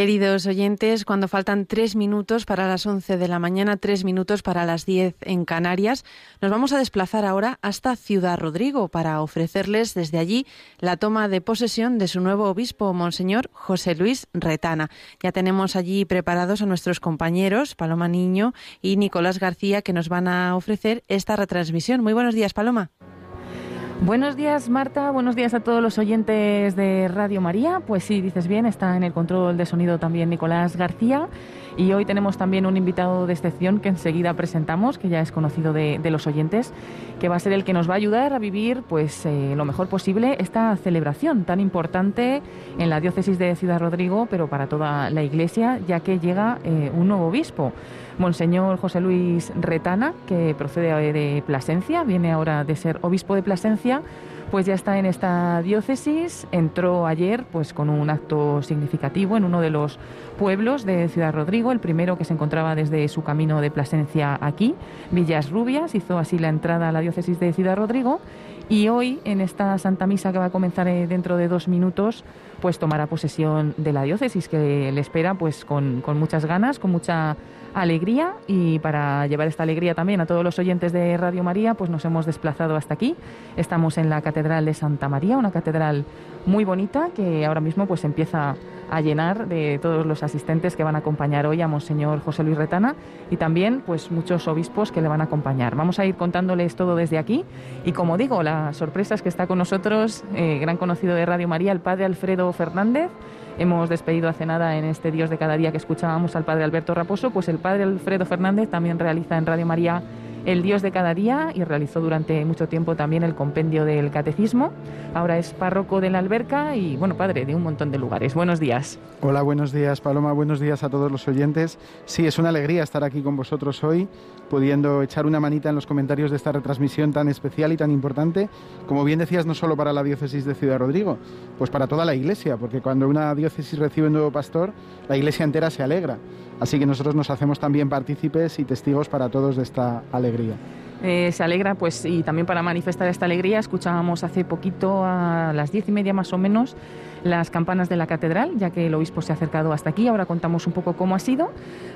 Queridos oyentes, cuando faltan tres minutos para las once de la mañana, tres minutos para las diez en Canarias, nos vamos a desplazar ahora hasta Ciudad Rodrigo para ofrecerles desde allí la toma de posesión de su nuevo obispo, Monseñor José Luis Retana. Ya tenemos allí preparados a nuestros compañeros, Paloma Niño y Nicolás García, que nos van a ofrecer esta retransmisión. Muy buenos días, Paloma. Buenos días, Marta. Buenos días a todos los oyentes de Radio María. Pues sí, dices bien, está en el control de sonido también Nicolás García. Y hoy tenemos también un invitado de excepción que enseguida presentamos, que ya es conocido de, los oyentes, que va a ser el que nos va a ayudar a vivir pues eh, lo mejor posible esta celebración tan importante en la diócesis de Ciudad Rodrigo, pero para toda la Iglesia, ya que llega eh, un nuevo obispo. Monseñor José Luis Retana, que procede de Plasencia, viene ahora de ser obispo de Plasencia, pues ya está en esta diócesis, entró ayer pues con un acto significativo en uno de los pueblos de Ciudad Rodrigo, el primero que se encontraba desde su camino de Plasencia aquí, Villas Rubias, hizo así la entrada a la diócesis de Ciudad Rodrigo y hoy en esta Santa Misa que va a comenzar eh, dentro de dos minutos, pues tomará posesión de la diócesis que le espera pues con, con muchas ganas, con mucha alegría y para llevar esta alegría también a todos los oyentes de Radio María, pues nos hemos desplazado hasta aquí. Estamos en la Catedral de Santa María, una catedral muy bonita que ahora mismo pues empieza a llenar de todos los asistentes que van a acompañar hoy a Monseñor José Luis Retana y también pues muchos obispos que le van a acompañar. Vamos a ir contándoles todo desde aquí y como digo, la sorpresa es que está con nosotros, eh, gran conocido de Radio María, el padre Alfredo Fernández. Hemos despedido hace nada en este Dios de cada día que escuchábamos al padre Alberto Raposo, pues el padre Alfredo Fernández también realiza en Radio María el Dios de cada día y realizó durante mucho tiempo también el compendio del catecismo. Ahora es párroco de la alberca y, bueno, padre de un montón de lugares. Buenos días. Hola, buenos días, Paloma. Buenos días a todos los oyentes. Sí, es una alegría estar aquí con vosotros hoy, pudiendo echar una manita en los comentarios de esta retransmisión tan especial y tan importante, como bien decías, no solo para la diócesis de Ciudad Rodrigo, pues para toda la iglesia, porque cuando una diócesis recibe un nuevo pastor, la iglesia entera se alegra. Así que nosotros nos hacemos también partícipes y testigos para todos de esta alegría. Eh, se alegra, pues, y también para manifestar esta alegría, escuchábamos hace poquito, a las diez y media más o menos, las campanas de la catedral, ya que el obispo se ha acercado hasta aquí. Ahora contamos un poco cómo ha sido.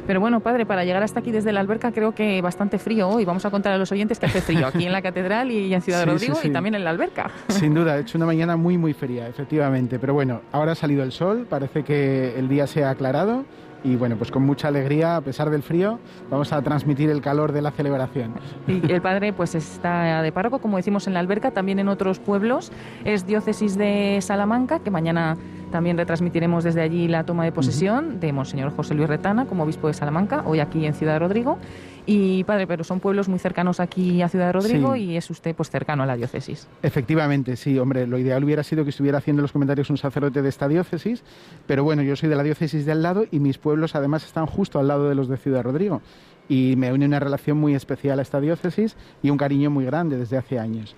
Pero bueno, padre, para llegar hasta aquí desde la alberca creo que bastante frío hoy. Vamos a contar a los oyentes que hace frío aquí en la catedral y en Ciudad de Rodrigo y también en la alberca. Sin duda, ha hecho una mañana muy, muy fría, efectivamente. Pero bueno, ahora ha salido el sol, parece que el día se ha aclarado y bueno, pues con mucha alegría, a pesar del frío, vamos a transmitir el calor de la celebración. Y el padre pues está de párroco, como decimos en la alberca, también en otros pueblos, es diócesis de Salamanca, que mañana también retransmitiremos desde allí la toma de posesión de Monseñor José Luis Retana como obispo de Salamanca, hoy aquí en Ciudad Rodrigo. Y padre, pero son pueblos muy cercanos aquí a Ciudad Rodrigo y es usted pues cercano a la diócesis. Efectivamente, sí, hombre, lo ideal hubiera sido que estuviera haciendo los comentarios un sacerdote de esta diócesis, pero bueno, yo soy de la diócesis de al lado y mis pueblos además están justo al lado de los de Ciudad Rodrigo y me une una relación muy especial a esta diócesis y un cariño muy grande desde hace años.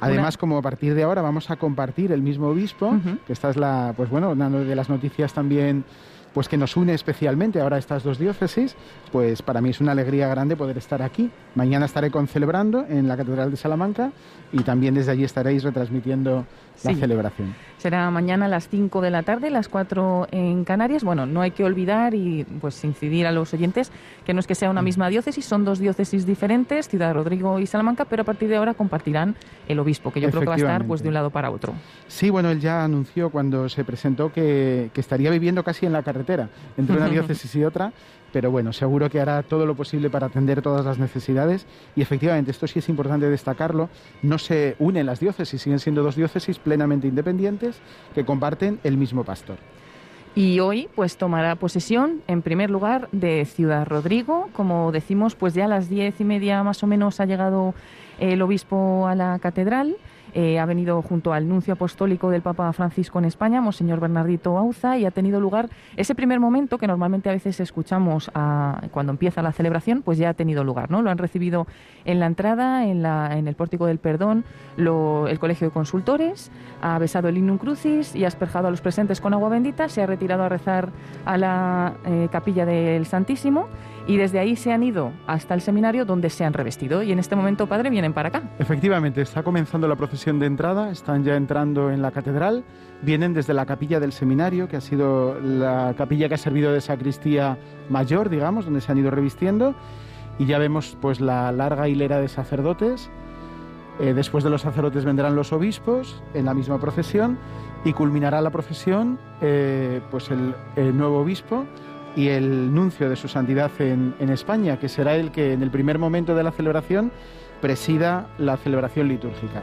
Además, como a partir de ahora vamos a compartir el mismo obispo, que esta es la, pues bueno, una de las noticias también pues que nos une especialmente ahora estas dos diócesis, pues para mí es una alegría grande poder estar aquí. Mañana estaré concelebrando en la Catedral de Salamanca y también desde allí estaréis retransmitiendo la celebración. Será mañana a las 5 de la tarde, las 4 en Canarias. Bueno, no hay que olvidar y pues incidir a los oyentes que no es que sea una mm. misma diócesis, son dos diócesis diferentes, Ciudad Rodrigo y Salamanca, pero a partir de ahora compartirán el obispo, que yo creo que va a estar pues de un lado para otro. Sí, bueno, él ya anunció cuando se presentó que, que estaría viviendo casi en la carretera, entre una diócesis y otra, pero bueno, seguro que hará todo lo posible para atender todas las necesidades. Y efectivamente esto sí es importante destacarlo, no se unen las diócesis, siguen siendo dos diócesis plenamente independientes que comparten el mismo pastor. Y hoy pues tomará posesión en primer lugar de Ciudad Rodrigo, como decimos pues ya a las diez y media más o menos ha llegado el obispo a la catedral eh, ha venido junto al nuncio apostólico del Papa Francisco en España, Monseñor Bernardito Auza, y ha tenido lugar ese primer momento que normalmente a veces escuchamos cuando empieza la celebración, pues ya ha tenido lugar, ¿no? Lo han recibido en la entrada, en, la, en el pórtico del perdón, el Colegio de Consultores, ha besado el Innum Crucis y ha asperjado a los presentes con agua bendita, se ha retirado a rezar a la eh, capilla del Santísimo y desde ahí se han ido hasta el seminario donde se han revestido y en este momento, padre, vienen para acá. Efectivamente, está comenzando la procesión de entrada, están ya entrando en la catedral, vienen desde la capilla del seminario, que ha sido la capilla que ha servido de sacristía mayor, digamos, donde se han ido revistiendo, y ya vemos pues la larga hilera de sacerdotes. Eh, después de los sacerdotes vendrán los obispos en la misma procesión y culminará la procesión eh, pues el, nuevo obispo y el nuncio de su santidad en, en España, que será el que en el primer momento de la celebración presida la celebración litúrgica.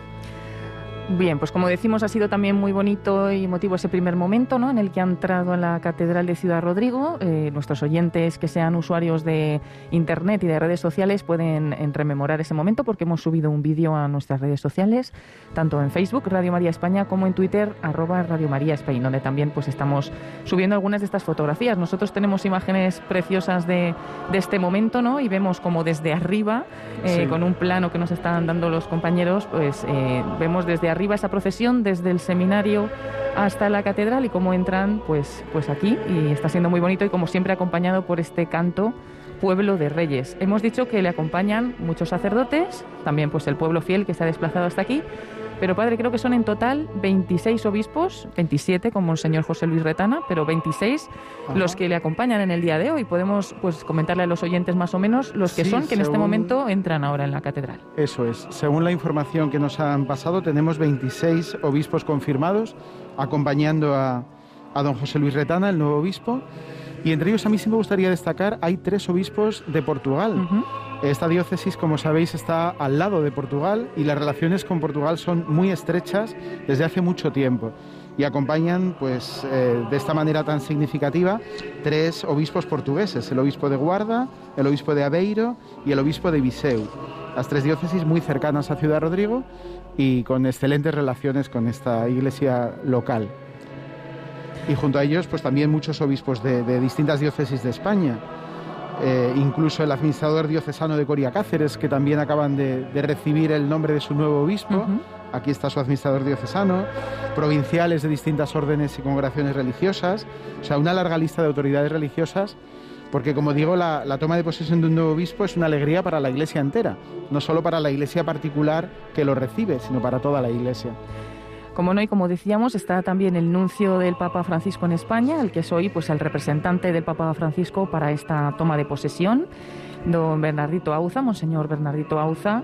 Bien, pues como decimos, ha sido también muy bonito y emotivo ese primer momento ¿no? en el que ha entrado en la Catedral de Ciudad Rodrigo. Eh, nuestros oyentes que sean usuarios de Internet y de redes sociales pueden rememorar ese momento porque hemos subido un vídeo a nuestras redes sociales, tanto en Facebook, Radio María España, como en Twitter, arroba Radio María España, donde también pues estamos subiendo algunas de estas fotografías. Nosotros tenemos imágenes preciosas de, este momento ¿no? y vemos como desde arriba, eh, con un plano que nos están dando los compañeros, pues eh, vemos desde arriba arriba esa procesión desde el seminario hasta la catedral y cómo entran pues, pues aquí y está siendo muy bonito y como siempre acompañado por este canto Pueblo de Reyes. Hemos dicho que le acompañan muchos sacerdotes, también pues el pueblo fiel que se ha desplazado hasta aquí, pero padre, creo que son en total 26 obispos, 27 como el señor José Luis Retana, pero 26 los que le acompañan en el día de hoy. Podemos pues comentarle a los oyentes más o menos los que son que en este momento entran ahora en la catedral. Eso es. Según la información que nos han pasado, tenemos 26 obispos confirmados acompañando a, a don José Luis Retana, el nuevo obispo. Y entre ellos a mí sí me gustaría destacar, hay tres obispos de Portugal. Esta diócesis, como sabéis, está al lado de Portugal y las relaciones con Portugal son muy estrechas desde hace mucho tiempo y acompañan, pues, eh, de esta manera tan significativa, tres obispos portugueses: el obispo de Guarda, el obispo de Aveiro y el obispo de Viseu. Las tres diócesis muy cercanas a Ciudad Rodrigo y con excelentes relaciones con esta iglesia local. Y junto a ellos, pues también muchos obispos de distintas diócesis de España. Eh, incluso el administrador diocesano de Coria Cáceres, que también acaban de, recibir el nombre de su nuevo obispo. Aquí está su administrador diocesano, provinciales de distintas órdenes y congregaciones religiosas, o sea, una larga lista de autoridades religiosas, porque como digo, la, la toma de posesión de un nuevo obispo es una alegría para la iglesia entera, no solo para la iglesia particular que lo recibe, sino para toda la iglesia. Como no, y como decíamos, está también el nuncio del Papa Francisco en España, el que es hoy pues, el representante del Papa Francisco para esta toma de posesión, don Bernardito Auza, Monseñor Bernardito Auza,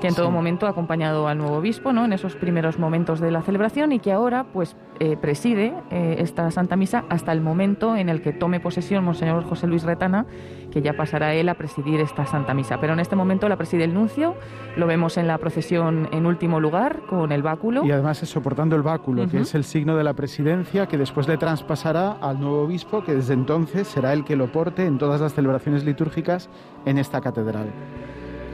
que en todo momento ha acompañado al nuevo obispo ¿no? en esos primeros momentos de la celebración y que ahora pues eh, preside eh, esta Santa Misa hasta el momento en el que tome posesión Monseñor José Luis Retana, que ya pasará él a presidir esta Santa Misa. Pero en este momento la preside el nuncio, lo vemos en la procesión en último lugar con el báculo. Y además es soportando el báculo, que es el signo de la presidencia que después le traspasará al nuevo obispo, que desde entonces será el que lo porte en todas las celebraciones litúrgicas en esta catedral.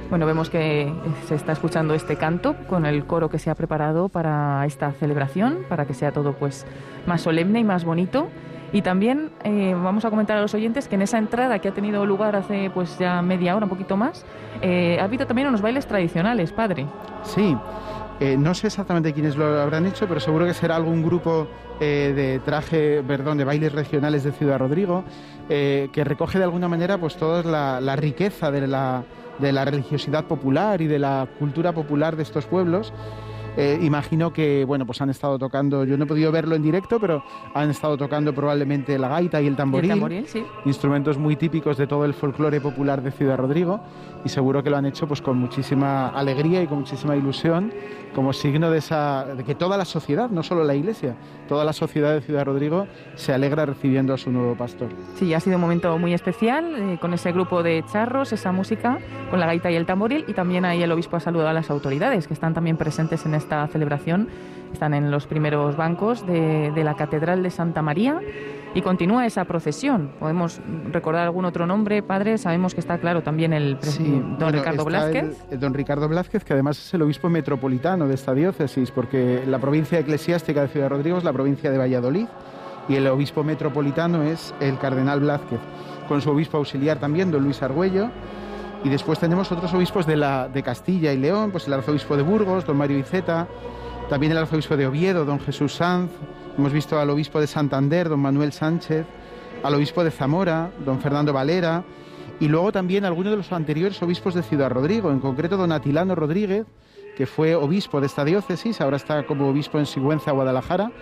Bueno, vemos que se está escuchando este canto con el coro que se ha preparado para esta celebración, para que sea todo pues más solemne y más bonito. Y también eh, vamos a comentar a los oyentes que en esa entrada que ha tenido lugar hace pues ya media hora, un poquito más, eh, ha habido también unos bailes tradicionales, padre. Sí, eh, no sé exactamente quiénes lo habrán hecho, pero seguro que será algún grupo de traje, perdón, de bailes regionales de Ciudad Rodrigo, que recoge de alguna manera pues toda la riqueza de la de la religiosidad popular y de la cultura popular de estos pueblos eh, imagino que, bueno, pues han estado tocando, yo no he podido verlo en directo, pero han estado tocando probablemente la gaita y el tamboril, sí. instrumentos muy típicos de todo el folclore popular de Ciudad Rodrigo, y seguro que lo han hecho pues con muchísima alegría y con muchísima ilusión, como signo de, esa, de que toda la sociedad, no solo la iglesia, toda la sociedad de Ciudad Rodrigo se alegra recibiendo a su nuevo pastor. Sí, ha sido un momento muy especial, eh, con ese grupo de charros, esa música, con la gaita y el tamboril, y también ahí el obispo ha saludado a las autoridades que están también presentes en este esta celebración. Están en los primeros bancos de, la Catedral de Santa María y continúa esa procesión. Podemos recordar algún otro nombre, padre. Sabemos que está claro también el don Ricardo Blázquez. don Ricardo Blázquez, que además es el obispo metropolitano de esta diócesis, porque la provincia eclesiástica de Ciudad Rodrigo es la provincia de Valladolid y el obispo metropolitano es el cardenal Blázquez, con su obispo auxiliar también, don Luis Argüello y después tenemos otros obispos de, la, de Castilla y León, pues el arzobispo de Burgos, don Mario Iceta, también el arzobispo de Oviedo, don Jesús Sanz, hemos visto al obispo de Santander, don Manuel Sánchez, al obispo de Zamora, don Fernando Valera, y luego también algunos de los anteriores obispos de Ciudad Rodrigo, en concreto don Atilano Rodríguez, que fue obispo de esta diócesis, ahora está como obispo en Sigüenza, Guadalajara,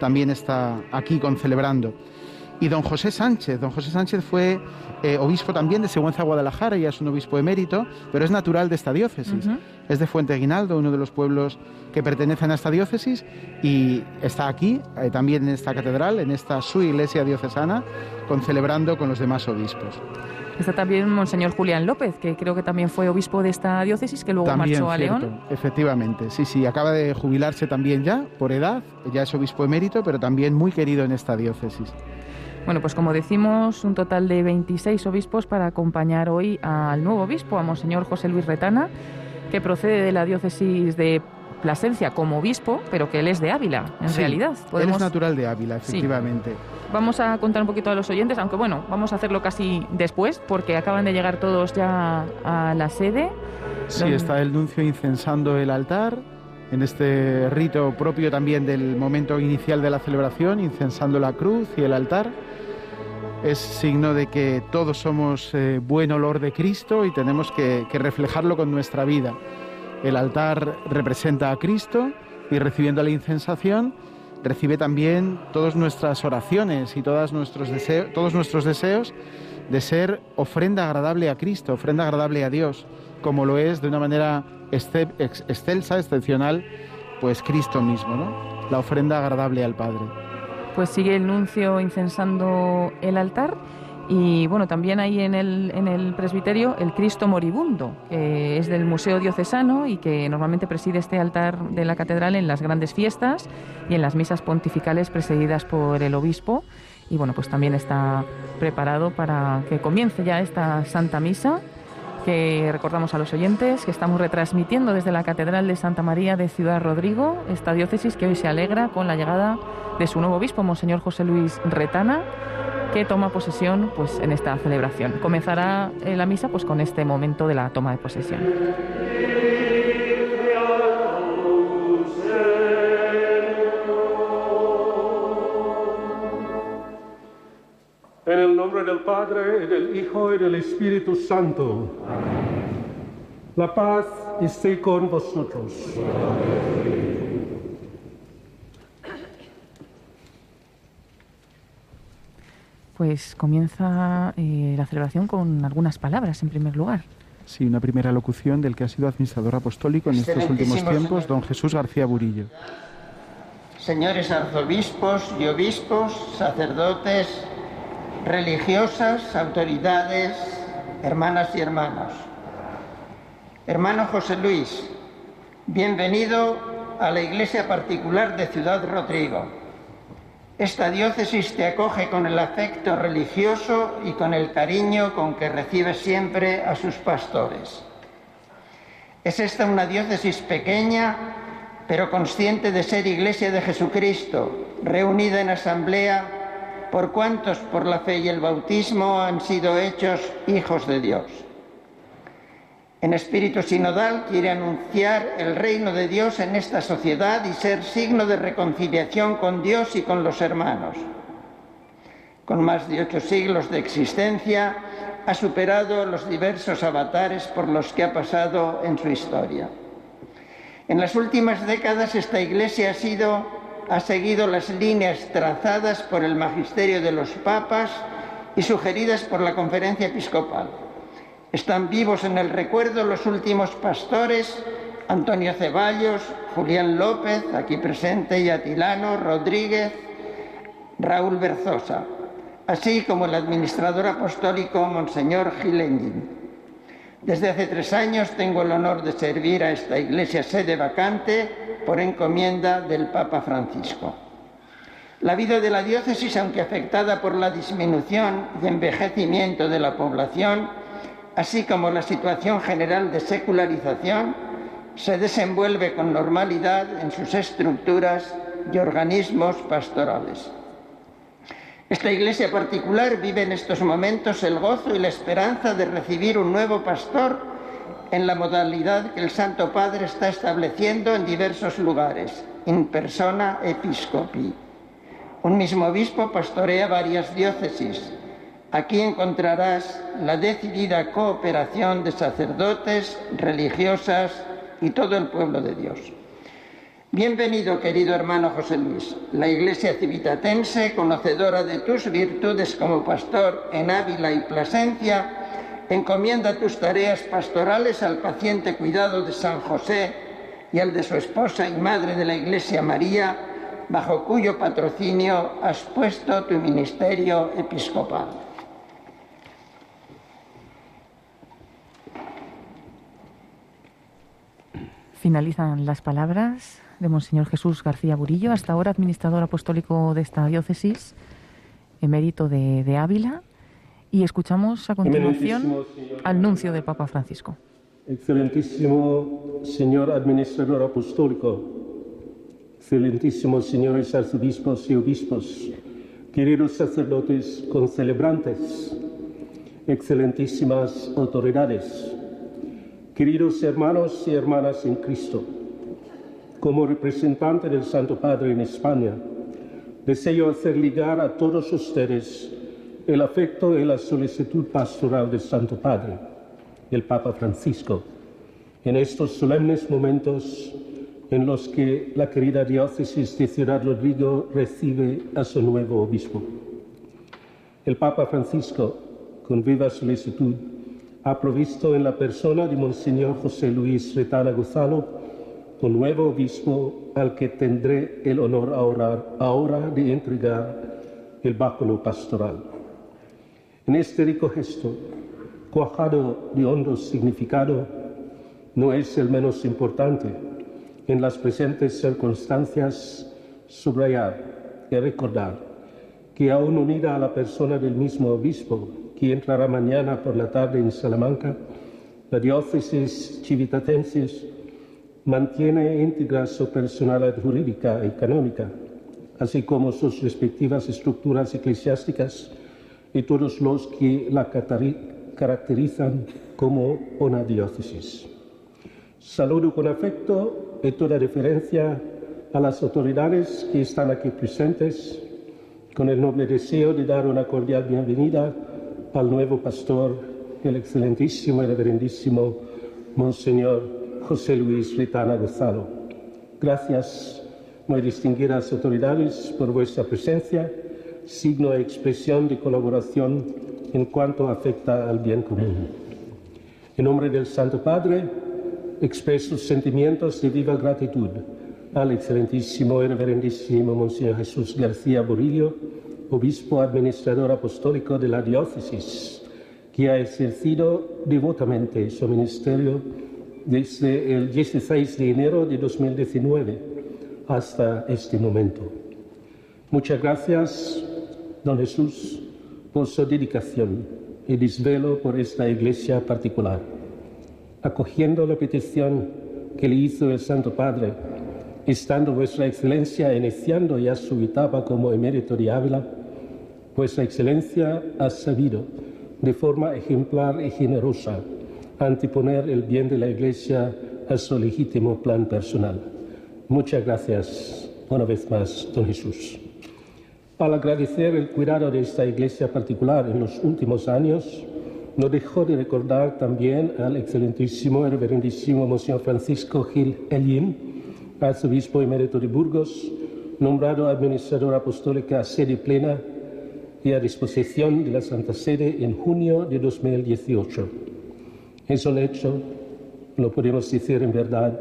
también está aquí con celebrando. Y don José Sánchez, don José Sánchez fue eh, obispo también de Sigüenza, Guadalajara, y es un obispo emérito, pero es natural de esta diócesis. Es de Fuente Aguinaldo, uno de los pueblos que pertenecen a esta diócesis, y está aquí, eh, también en esta catedral, en esta su iglesia diocesana, con celebrando con los demás obispos. Está también Monseñor Julián López, que creo que también fue obispo de esta diócesis, que luego marchó a León. Efectivamente, sí, sí, acaba de jubilarse también ya, por edad, ya es obispo emérito, pero también muy querido en esta diócesis. Bueno, pues como decimos, un total de 26 obispos para acompañar hoy al nuevo obispo, a Monseñor José Luis Retana, que procede de la diócesis de Plasencia como obispo, pero que él es de Ávila, en realidad. Él es natural de Ávila, efectivamente. Vamos a contar un poquito a los oyentes, aunque bueno, vamos a hacerlo casi después, porque acaban de llegar todos ya a la sede. Sí, está el nuncio incensando el altar, en este rito propio también del momento inicial de la celebración, incensando la cruz y el altar. Es signo de que todos somos eh, buen olor de Cristo y tenemos que reflejarlo con nuestra vida. El altar representa a Cristo y recibiendo la incensación recibe también todas nuestras oraciones y todos nuestros deseos, todos nuestros deseos de ser ofrenda agradable a Cristo, ofrenda agradable a Dios, como lo es de una manera excelsa, excepcional, pues Cristo mismo, ¿no? La ofrenda agradable al Padre. Pues sigue el nuncio incensando el altar y bueno, también hay en el, en el presbiterio el Cristo moribundo, que es del Museo Diocesano y que normalmente preside este altar de la catedral en las grandes fiestas y en las misas pontificales presididas por el obispo. Y bueno, pues también está preparado para que comience ya esta Santa Misa que recordamos a los oyentes que estamos retransmitiendo desde la Catedral de Santa María de Ciudad Rodrigo, esta diócesis que hoy se alegra con la llegada de su nuevo obispo, Monseñor José Luis Retana, que toma posesión pues, en esta celebración. Comenzará eh, la misa pues, con este momento de la toma de posesión. En el nombre del Padre, del Hijo y del Espíritu Santo. La paz esté con vosotros. pues comienza eh, la celebración con algunas palabras en primer lugar. Sí, una primera locución del que ha sido administrador apostólico en estos últimos tiempos, don Jesús García Burillo. Señores arzobispos y obispos, sacerdotes, religiosas, autoridades, hermanas y hermanos. Hermano José Luis, bienvenido a la iglesia particular de Ciudad Rodrigo esta diócesis te acoge con el afecto religioso y con el cariño con que recibe siempre a sus pastores. Es esta una diócesis pequeña, pero consciente de ser iglesia de Jesucristo, reunida en asamblea por cuantos por la fe y el bautismo han sido hechos hijos de Dios. En espíritu sinodal quiere anunciar el reino de Dios en esta sociedad y ser signo de reconciliación con Dios y con los hermanos. Con más de ocho siglos de existencia, ha superado los diversos avatares por los que ha pasado en su historia. En las últimas décadas esta Iglesia ha, sido, ha seguido las líneas trazadas por el magisterio de los papas y sugeridas por la conferencia episcopal están vivos en el recuerdo los últimos pastores, Antonio Ceballos, Julián López, aquí presente, y Atilano, Rodríguez, Raúl Berzosa, así como el administrador apostólico Monseñor Gilengin. Desde hace tres años tengo el honor de servir a esta iglesia sede vacante por encomienda del Papa Francisco. La vida de la diócesis, aunque afectada por la disminución y envejecimiento de la población, así como la situación general de secularización, se desenvuelve con normalidad en sus estructuras y organismos pastorales. Esta iglesia particular vive en estos momentos el gozo y la esperanza de recibir un nuevo pastor en la modalidad que el Santo Padre está estableciendo en diversos lugares, in persona episcopi. Un mismo obispo pastorea varias diócesis, Aquí encontrarás la decidida cooperación de sacerdotes, religiosas y todo el pueblo de Dios. Bienvenido, querido hermano José Luis. La Iglesia Civitatense, conocedora de tus virtudes como pastor en Ávila y Plasencia, encomienda tus tareas pastorales al paciente cuidado de San José y al de su esposa y madre de la Iglesia María, bajo cuyo patrocinio has puesto tu ministerio episcopal. Finalizan las palabras de Monseñor Jesús García Burillo, hasta ahora administrador apostólico de esta diócesis, emérito de, de Ávila, y escuchamos a continuación al nuncio del Papa Francisco. Excelentísimo señor administrador apostólico, excelentísimos señores arzobispos y obispos, queridos sacerdotes concelebrantes, excelentísimas autoridades, queridos hermanos y hermanas en Cristo, como representante del Santo Padre en España, deseo hacer ligar a todos ustedes el afecto y la solicitud pastoral del Santo Padre, el Papa Francisco, en estos solemnes momentos en los que la querida diócesis de Ciudad Rodrigo recibe a su nuevo obispo. El Papa Francisco, con viva solicitud, ha provisto en la persona de Monseñor José Luis Retana Gonzalo un nuevo obispo al que tendré el honor ahora, ahora de entregar el báculo pastoral. En este rico gesto, cuajado de hondo significado, no es el menos importante en las presentes circunstancias subrayar y recordar que aún unida a la persona del mismo obispo, que entrará mañana por la tarde en Salamanca, la diócesis civitatensis mantiene íntegra su personalidad jurídica y canónica, así como sus respectivas estructuras eclesiásticas y todos los que la caracterizan como una diócesis. Saludo con afecto y toda referencia a las autoridades que están aquí presentes, con el noble deseo de dar una cordial bienvenida al nuevo pastor, el excelentísimo y reverendísimo Monseñor José Luis Ritana Gonzalo. Gracias, muy distinguidas autoridades, por vuestra presencia, signo de expresión de colaboración en cuanto afecta al bien común. En nombre del Santo Padre, expreso sentimientos de viva gratitud al excelentísimo y reverendísimo Monseñor Jesús García Borillo, obispo administrador apostólico de la diócesis, que ha ejercido devotamente su ministerio desde el 16 de enero de 2019 hasta este momento. Muchas gracias, don Jesús, por su dedicación y desvelo por esta iglesia particular. Acogiendo la petición que le hizo el Santo Padre, estando vuestra excelencia iniciando ya su etapa como emérito de Ávila, vuestra excelencia ha sabido de forma ejemplar y generosa anteponer el bien de la Iglesia a su legítimo plan personal. Muchas gracias una vez más, don Jesús. Al agradecer el cuidado de esta iglesia particular en los últimos años, no dejó de recordar también al excelentísimo y reverendísimo Monseñor Francisco Gil Elín, arzobispo emérito de Burgos, nombrado administrador apostólico a sede plena y a disposición de la Santa Sede en junio de 2018. Es un hecho, lo podemos decir en verdad,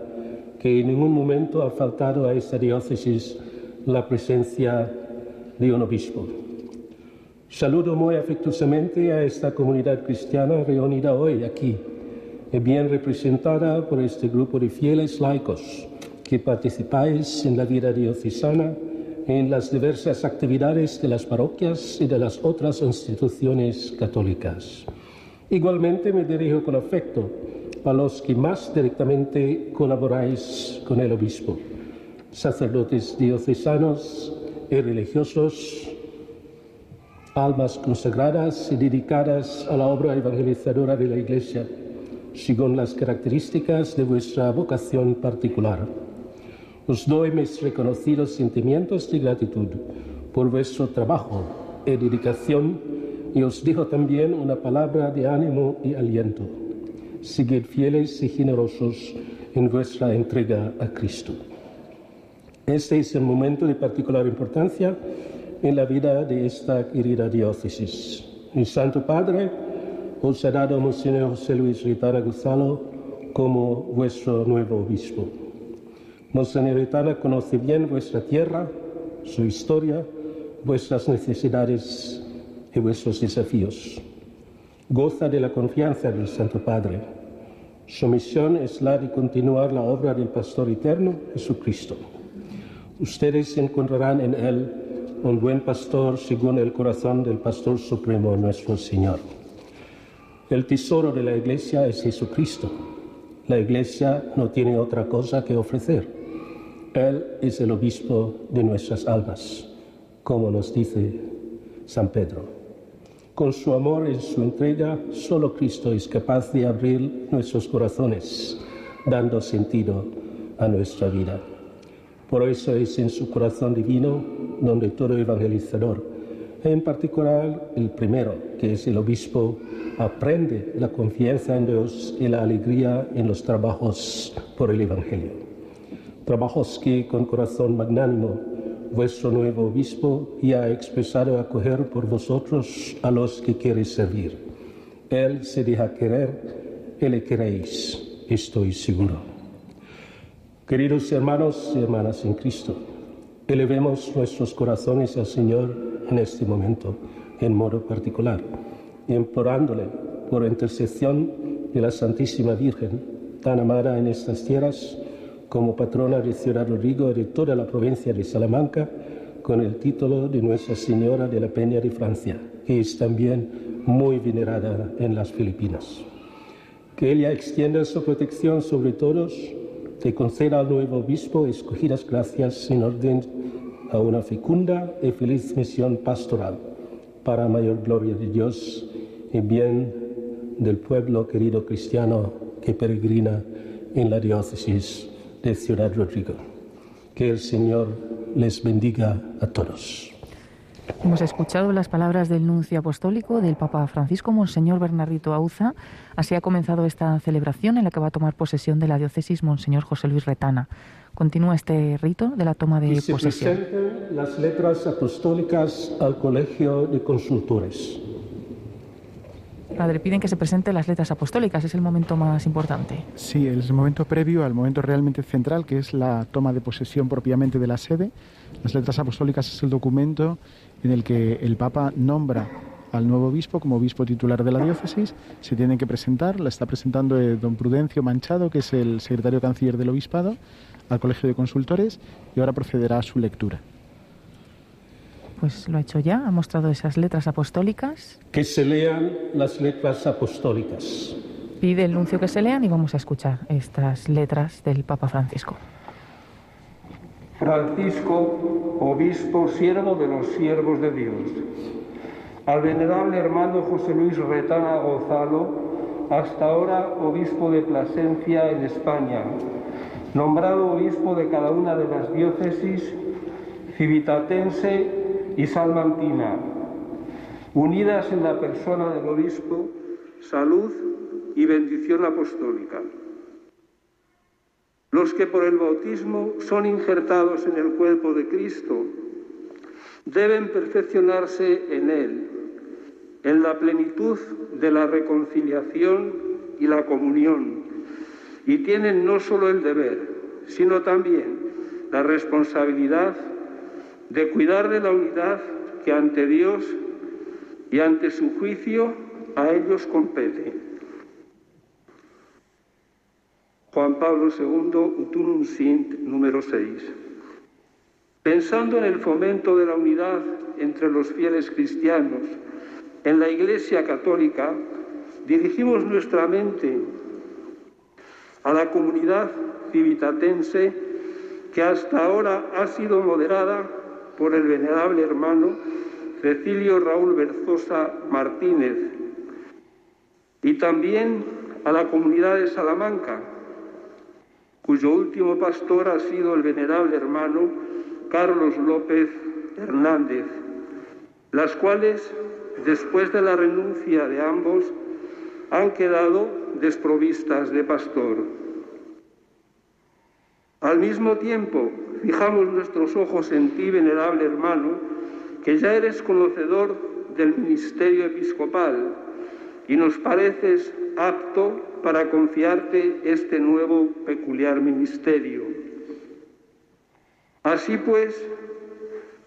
que en ningún momento ha faltado a esta diócesis la presencia de un obispo. Saludo muy afectuosamente a esta comunidad cristiana reunida hoy aquí, y bien representada por este grupo de fieles laicos que participáis en la vida diocesana en las diversas actividades de las parroquias y de las otras instituciones católicas. Igualmente me dirijo con afecto a los que más directamente colaboráis con el obispo, sacerdotes diocesanos y religiosos, almas consagradas y dedicadas a la obra evangelizadora de la Iglesia, según las características de vuestra vocación particular. Os doy mis reconocidos sentimientos de gratitud por vuestro trabajo y dedicación y os dijo también una palabra de ánimo y aliento. Seguid fieles y generosos en vuestra entrega a Cristo. Este es un momento de particular importancia en la vida de esta querida diócesis. El Santo Padre os ha dado Monseñor José Luis Ritana Gonzalo como vuestro nuevo obispo. Monseñor Ritana conoce bien vuestra tierra, su historia, vuestras necesidades y vuestros desafíos. Goza de la confianza del Santo Padre. Su misión es la de continuar la obra del Pastor Eterno, Jesucristo. Ustedes encontrarán en Él un buen pastor según el corazón del Pastor Supremo, nuestro Señor. El tesoro de la Iglesia es Jesucristo. La Iglesia no tiene otra cosa que ofrecer. Él es el obispo de nuestras almas, como nos dice San Pedro. Con su amor y su entrega, solo Cristo es capaz de abrir nuestros corazones, dando sentido a nuestra vida. Por eso es en su corazón divino donde todo evangelizador, en particular el primero, que es el obispo, aprende la confianza en Dios y la alegría en los trabajos por el Evangelio. Trabajos que con corazón magnánimo vuestro nuevo obispo ya ha expresado acoger por vosotros a los que quiere servir. Él se deja querer y le queréis, estoy seguro. Queridos hermanos y hermanas en Cristo, elevemos nuestros corazones al Señor en este momento, en modo particular, implorándole por intercesión de la Santísima Virgen, tan amada en estas tierras, como patrona de Ciudad Rodrigo y de toda la provincia de Salamanca, con el título de Nuestra Señora de la Peña de Francia, que es también muy venerada en las Filipinas. Que ella extienda su protección sobre todos, te conceda al nuevo obispo escogidas gracias en orden a una fecunda y feliz misión pastoral, para mayor gloria de Dios y bien del pueblo querido cristiano que peregrina en la diócesis de Ciudad Rodrigo. Que el Señor les bendiga a todos. Hemos escuchado las palabras del nuncio apostólico del Papa Francisco, Monseñor Bernardito Auza. Así ha comenzado esta celebración en la que va a tomar posesión de la diócesis Monseñor José Luis Retana. Continúa este rito de la toma de y se posesión. presenten las letras apostólicas al Colegio de Consultores. Padre, piden que se presenten las letras apostólicas, es el momento más importante. Sí, es el momento previo al momento realmente central, que es la toma de posesión propiamente de la sede. Las letras apostólicas es el documento en el que el Papa nombra al nuevo obispo como obispo titular de la diócesis. Se tienen que presentar, la está presentando eh, don Prudencio Manchado, que es el secretario canciller del obispado, al Colegio de Consultores, y ahora procederá a su lectura. Pues lo ha hecho ya, ha mostrado esas letras apostólicas. Que se lean las letras apostólicas. Pide el nuncio que se lean y vamos a escuchar estas letras del Papa Francisco. Francisco, obispo, siervo de los siervos de Dios. Al venerable hermano José Luis Retana Gonzalo, hasta ahora obispo de Plasencia en España, nombrado obispo de cada una de las diócesis civitatense y salmantina, unidas en la persona del obispo, salud y bendición apostólica. Los que por el bautismo son injertados en el cuerpo de Cristo deben perfeccionarse en Él, en la plenitud de la reconciliación y la comunión, y tienen no solo el deber, sino también la responsabilidad de cuidar de la unidad que ante Dios y ante su juicio a ellos compete. Juan Pablo II, Utunum Sint, número 6. Pensando en el fomento de la unidad entre los fieles cristianos en la Iglesia Católica, dirigimos nuestra mente a la comunidad civitatense que hasta ahora ha sido moderada por el venerable hermano Cecilio Raúl Berzosa Martínez y también a la comunidad de Salamanca, cuyo último pastor ha sido el venerable hermano Carlos López Hernández, las cuales, después de la renuncia de ambos, han quedado desprovistas de pastor. Al mismo tiempo, fijamos nuestros ojos en ti, venerable hermano, que ya eres conocedor del ministerio episcopal y nos pareces apto para confiarte este nuevo peculiar ministerio. Así pues,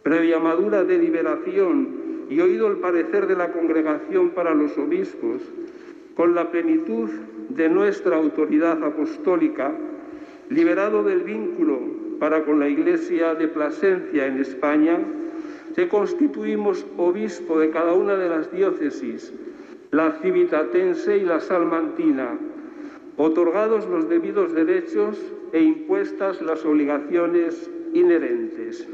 previa madura deliberación y oído el parecer de la congregación para los obispos, con la plenitud de nuestra autoridad apostólica, liberado del vínculo para con la Iglesia de Plasencia en España, te constituimos obispo de cada una de las diócesis, la civitatense y la salmantina, otorgados los debidos derechos e impuestas las obligaciones inherentes.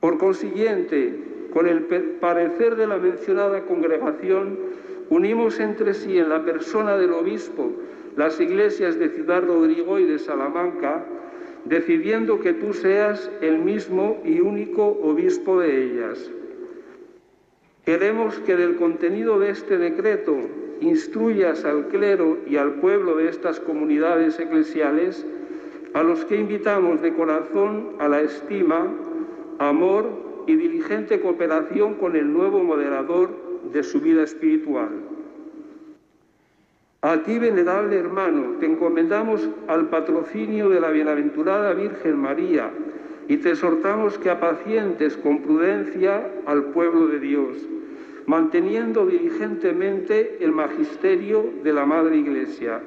Por consiguiente, con el parecer de la mencionada congregación, unimos entre sí en la persona del obispo las iglesias de Ciudad Rodrigo y de Salamanca, decidiendo que tú seas el mismo y único obispo de ellas. Queremos que del contenido de este decreto instruyas al clero y al pueblo de estas comunidades eclesiales, a los que invitamos de corazón a la estima, amor y diligente cooperación con el nuevo moderador de su vida espiritual. A ti, venerable hermano, te encomendamos al patrocinio de la bienaventurada Virgen María y te exhortamos que apacientes con prudencia al pueblo de Dios, manteniendo diligentemente el magisterio de la Madre Iglesia.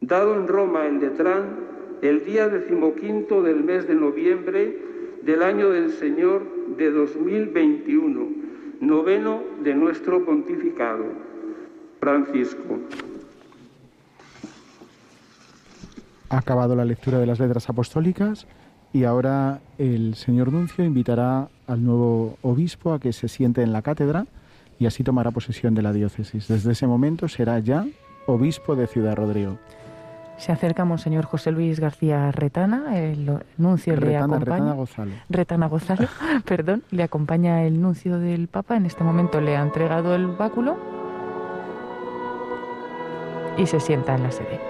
Dado en Roma en Letrán el día decimoquinto del mes de noviembre del año del Señor de 2021, noveno de nuestro pontificado. Francisco. Ha acabado la lectura de las letras apostólicas y ahora el señor Nuncio invitará al nuevo obispo a que se siente en la cátedra y así tomará posesión de la diócesis. Desde ese momento será ya obispo de Ciudad Rodrigo. Se acerca Monseñor José Luis García Retana, el nuncio le acompaña. Retana Gozalo. Retana Gozalo, perdón, le acompaña el nuncio del Papa. En este momento le ha entregado el báculo y se sienta en la sede.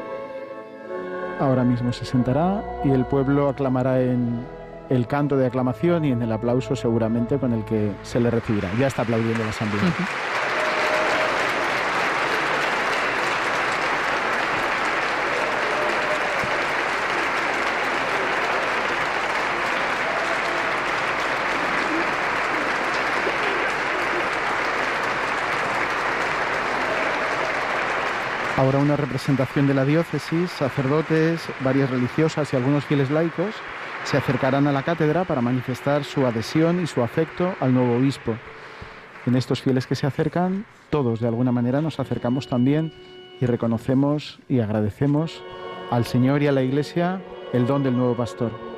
Ahora mismo se sentará y el pueblo aclamará en el canto de aclamación y en el aplauso seguramente con el que se le recibirá. Ya está aplaudiendo la asamblea. Una representación de la diócesis, sacerdotes, varias religiosas y algunos fieles laicos se acercarán a la cátedra para manifestar su adhesión y su afecto al nuevo obispo. En estos fieles que se acercan, todos de alguna manera nos acercamos también y reconocemos y agradecemos al Señor y a la Iglesia el don del nuevo pastor.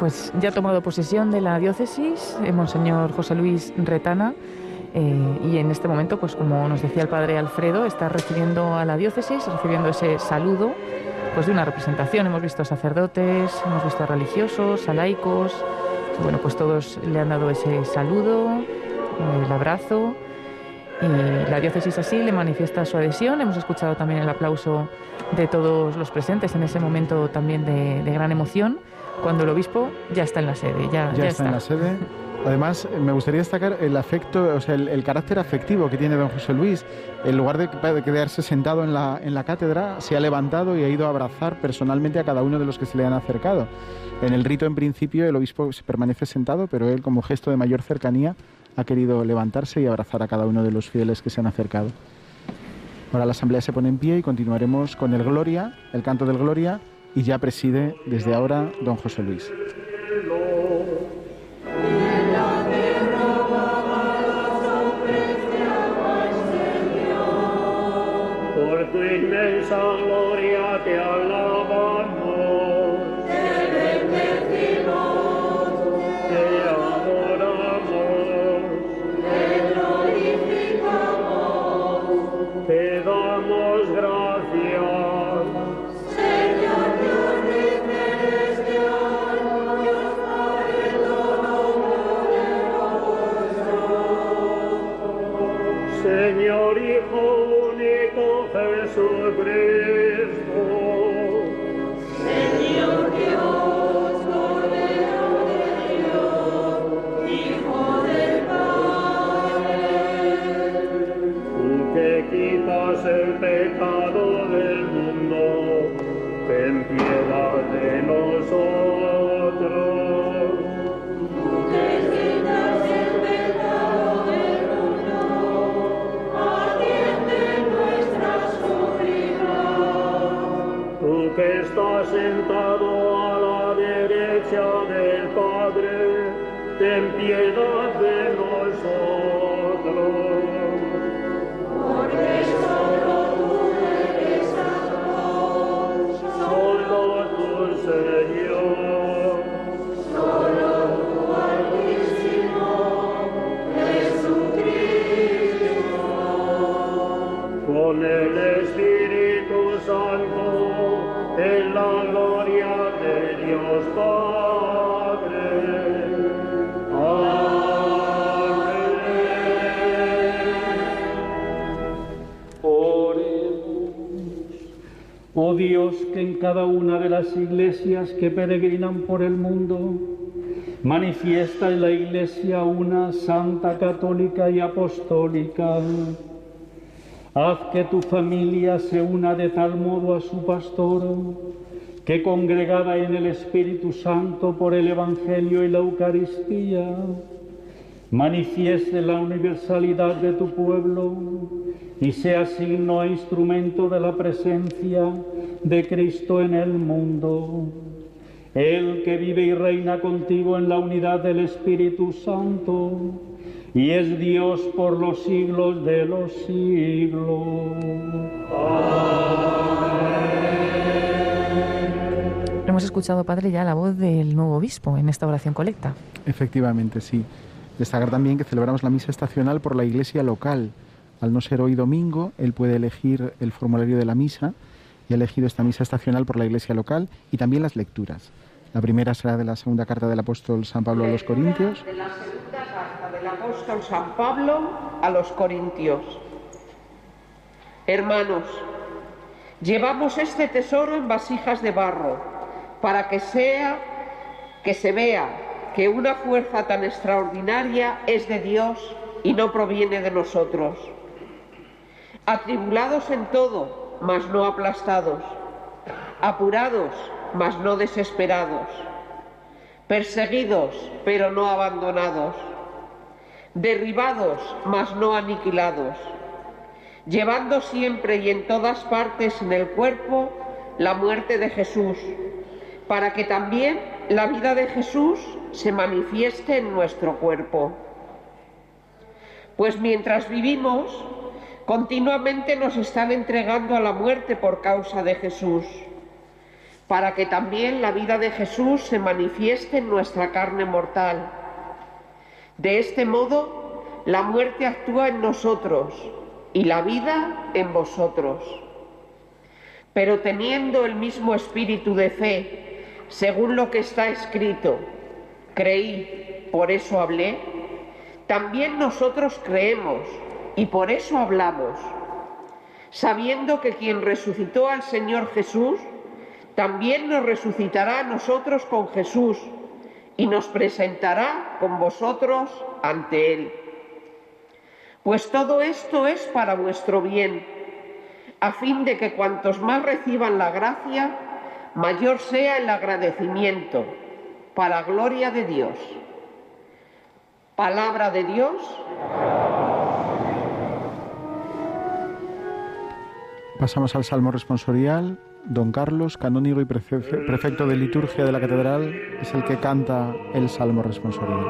Pues ya ha tomado posesión de la diócesis el Monseñor José Luis Retana eh, y en este momento, pues como nos decía el padre Alfredo, está recibiendo a la diócesis, recibiendo ese saludo pues de una representación. Hemos visto sacerdotes, hemos visto a religiosos, a laicos, bueno, pues todos le han dado ese saludo, el abrazo. Y la diócesis así le manifiesta su adhesión. Hemos escuchado también el aplauso de todos los presentes en ese momento también de gran emoción cuando el obispo ya está en la sede. Ya, ya, está, en la sede. Además, me gustaría destacar el afecto, o sea, el, carácter afectivo que tiene don José Luis. En lugar de, quedarse sentado en la, en la cátedra, se ha levantado y ha ido a abrazar personalmente a cada uno de los que se le han acercado. En el rito, en principio, el obispo se permanece sentado, pero él, como gesto de mayor cercanía, ha querido levantarse y abrazar a cada uno de los fieles que se han acercado. Ahora la asamblea se pone en pie y continuaremos con el Gloria, el canto del Gloria, y ya preside desde ahora don José Luis. Cada una de las iglesias que peregrinan por el mundo, manifiesta en la iglesia una santa católica y apostólica. Haz que tu familia se una de tal modo a su pastor, que congregada en el Espíritu Santo por el Evangelio y la Eucaristía, manifieste la universalidad de tu pueblo y sea signo e instrumento de la presencia de Cristo en el mundo. El que vive y reina contigo en la unidad del Espíritu Santo y es Dios por los siglos de los siglos. Hemos escuchado, Padre, ya la voz del nuevo obispo en esta oración colecta. Efectivamente, sí. Destacar también que celebramos la misa estacional por la iglesia local. Al no ser hoy domingo, él puede elegir el formulario de la misa y ha elegido esta misa estacional por la iglesia local y también las lecturas. La primera será de la segunda carta del apóstol San Pablo a los Corintios. De la segunda carta del apóstol San Pablo a los Corintios. Hermanos, llevamos este tesoro en vasijas de barro para que sea que se vea que una fuerza tan extraordinaria es de Dios y no proviene de nosotros. Atribulados en todo, mas no aplastados, apurados, mas no desesperados, perseguidos, pero no abandonados, derribados, mas no aniquilados, llevando siempre y en todas partes en el cuerpo la muerte de Jesús, para que también la vida de Jesús se manifieste en nuestro cuerpo. Pues mientras vivimos, Continuamente nos están entregando a la muerte por causa de Jesús, para que también la vida de Jesús se manifieste en nuestra carne mortal. De este modo, la muerte actúa en nosotros y la vida en vosotros. Pero teniendo el mismo espíritu de fe, según lo que está escrito, creí, por eso hablé, también nosotros creemos y por eso hablamos, sabiendo que quien resucitó al Señor Jesús también nos resucitará a nosotros con Jesús y nos presentará con vosotros ante Él. Pues todo esto es para vuestro bien, a fin de que cuantos más reciban la gracia, mayor sea el agradecimiento, para gloria de Dios. Palabra de Dios. Pasamos al Salmo responsorial. Don Carlos, canónigo y prefecto de liturgia de la catedral, es el que canta el Salmo responsorial.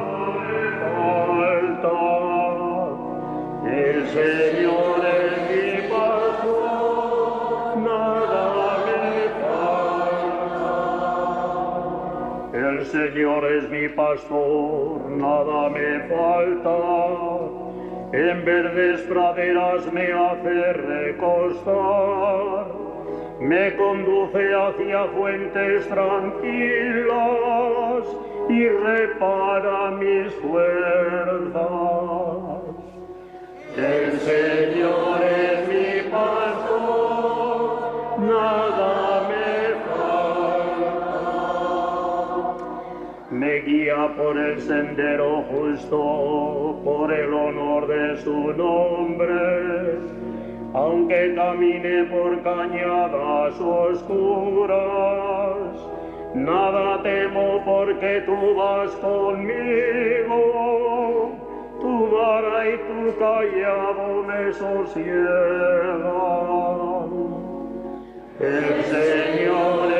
El Señor es mi pastor, nada me falta. El Señor es mi pastor, nada me falta en verdes praderas me hace recostar, me conduce hacia fuentes tranquilas y repara mis fuerzas. El Señor es por el sendero justo por el honor de su nombre. Aunque camine por cañadas oscuras, nada temo porque tú vas conmigo. Tu vara y tu callado me sosiegan. El Señor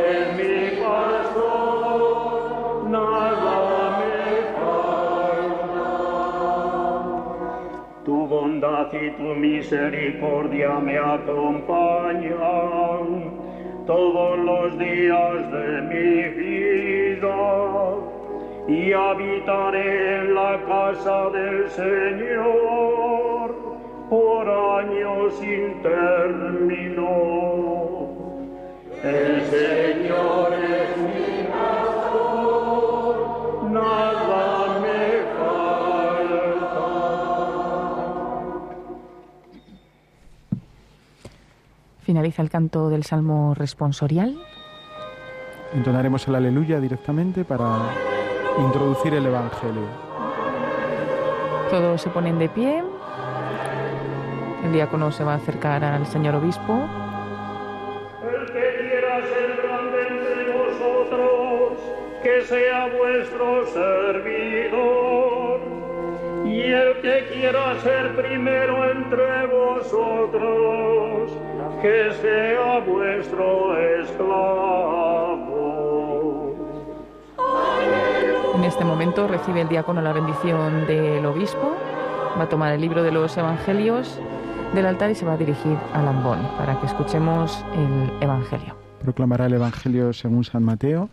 y tu misericordia me acompañan todos los días de mi vida y habitaré en la casa del Señor por años sin término. El Señor es Finaliza el canto del Salmo responsorial. Entonaremos el aleluya directamente para introducir el Evangelio. Todos se ponen de pie. El diácono se va a acercar al señor obispo. El que quiera ser grande entre vosotros, que sea vuestro servidor. Y el que quiera ser primero entre vosotros, que sea vuestro esclavo. En este momento recibe el diácono la bendición del obispo, va a tomar el libro de los evangelios del altar y se va a dirigir al ambón para que escuchemos el evangelio. Proclamará el evangelio según San Mateo.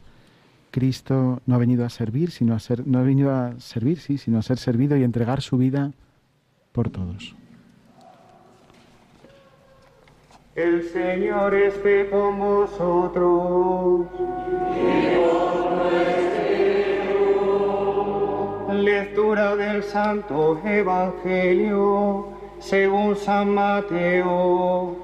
Cristo no ha venido a servir, sino a ser, no ha venido a servir, sí, sino a ser servido y entregar su vida por todos. El Señor esté con vosotros. Lectura del Santo Evangelio según San Mateo.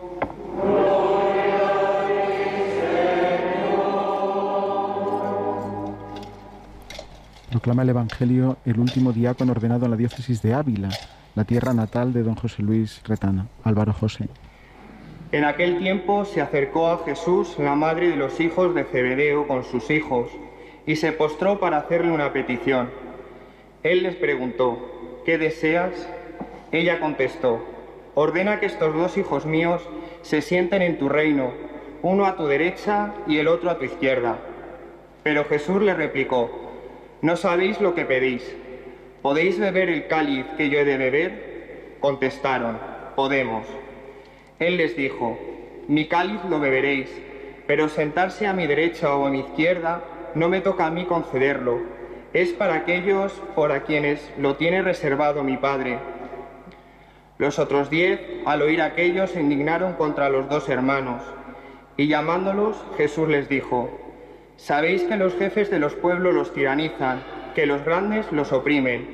Proclama el Evangelio el último diácono ordenado en la diócesis de Ávila, la tierra natal de don José Luis Retana, Álvaro José. En aquel tiempo se acercó a Jesús la madre de los hijos de Zebedeo con sus hijos y se postró para hacerle una petición. Él les preguntó, ¿qué deseas? Ella contestó, ordena que estos dos hijos míos se sienten en tu reino, uno a tu derecha y el otro a tu izquierda. Pero Jesús le replicó, no sabéis lo que pedís. ¿Podéis beber el cáliz que yo he de beber? Contestaron, podemos. Él les dijo, mi cáliz lo beberéis, pero sentarse a mi derecha o a mi izquierda no me toca a mí concederlo, es para aquellos por a quienes lo tiene reservado mi Padre. Los otros diez, al oír aquello, se indignaron contra los dos hermanos, y llamándolos, Jesús les dijo, Sabéis que los jefes de los pueblos los tiranizan, que los grandes los oprimen.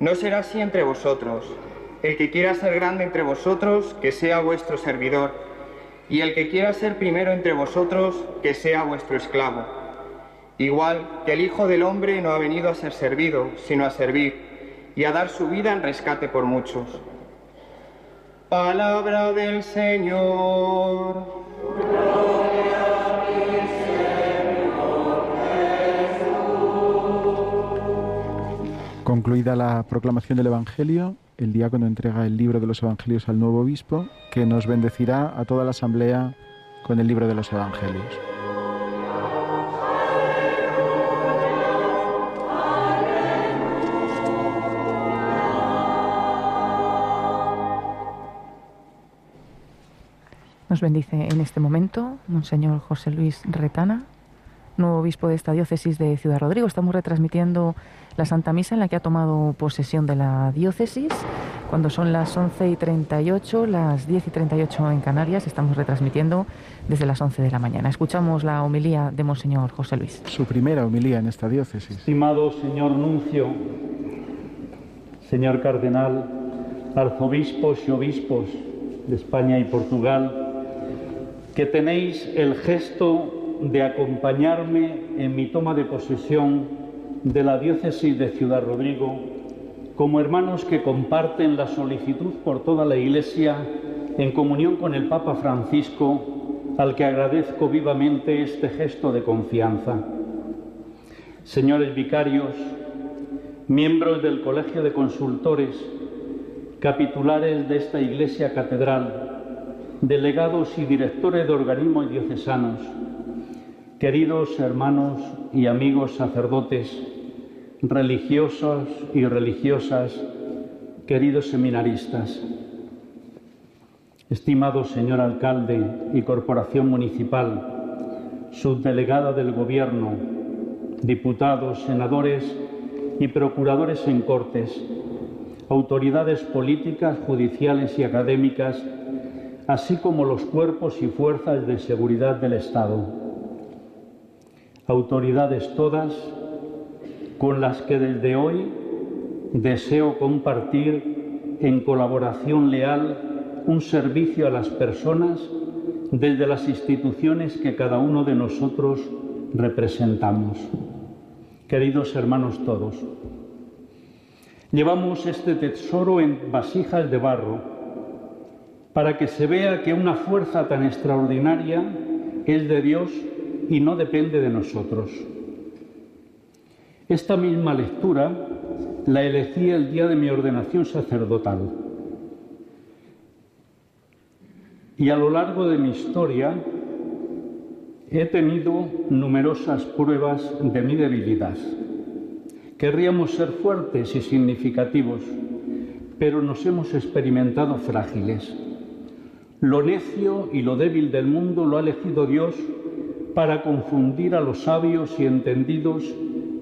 No será así entre vosotros. El que quiera ser grande entre vosotros, que sea vuestro servidor, y el que quiera ser primero entre vosotros, que sea vuestro esclavo. Igual que el Hijo del Hombre no ha venido a ser servido, sino a servir, y a dar su vida en rescate por muchos. Palabra del Señor. Concluida la proclamación del Evangelio, el diácono entrega el libro de los Evangelios al nuevo obispo, que nos bendecirá a toda la asamblea con el libro de los Evangelios. Nos bendice en este momento Monseñor José Luis Retana, nuevo obispo de esta diócesis de Ciudad Rodrigo. Estamos retransmitiendo la Santa Misa en la que ha tomado posesión de la diócesis. Cuando son las 11 y 38, las 10 y 38 en Canarias, estamos retransmitiendo desde las 11 de la mañana. Escuchamos la homilía de Monseñor José Luis. Su primera homilía en esta diócesis. Estimado señor nuncio, señor cardenal, arzobispos y obispos de España y Portugal, que tenéis el gesto de acompañarme en mi toma de posesión de la diócesis de Ciudad Rodrigo como hermanos que comparten la solicitud por toda la Iglesia en comunión con el Papa Francisco, al que agradezco vivamente este gesto de confianza. Señores vicarios, miembros del Colegio de Consultores, capitulares de esta Iglesia Catedral, delegados y directores de organismos diocesanos, queridos hermanos y amigos sacerdotes, religiosos y religiosas, queridos seminaristas, estimado señor alcalde y corporación municipal, subdelegada del Gobierno, diputados, senadores y procuradores en cortes, autoridades políticas, judiciales y académicas, así como los cuerpos y fuerzas de seguridad del Estado. Autoridades todas con las que desde hoy deseo compartir en colaboración leal un servicio a las personas desde las instituciones que cada uno de nosotros representamos. Queridos hermanos todos, llevamos este tesoro en vasijas de barro para que se vea que una fuerza tan extraordinaria es de Dios y no depende de nosotros. Esta misma lectura la elegí el día de mi ordenación sacerdotal. Y a lo largo de mi historia he tenido numerosas pruebas de mi debilidad. Querríamos ser fuertes y significativos, pero nos hemos experimentado frágiles. Lo necio y lo débil del mundo lo ha elegido Dios para confundir a los sabios y entendidos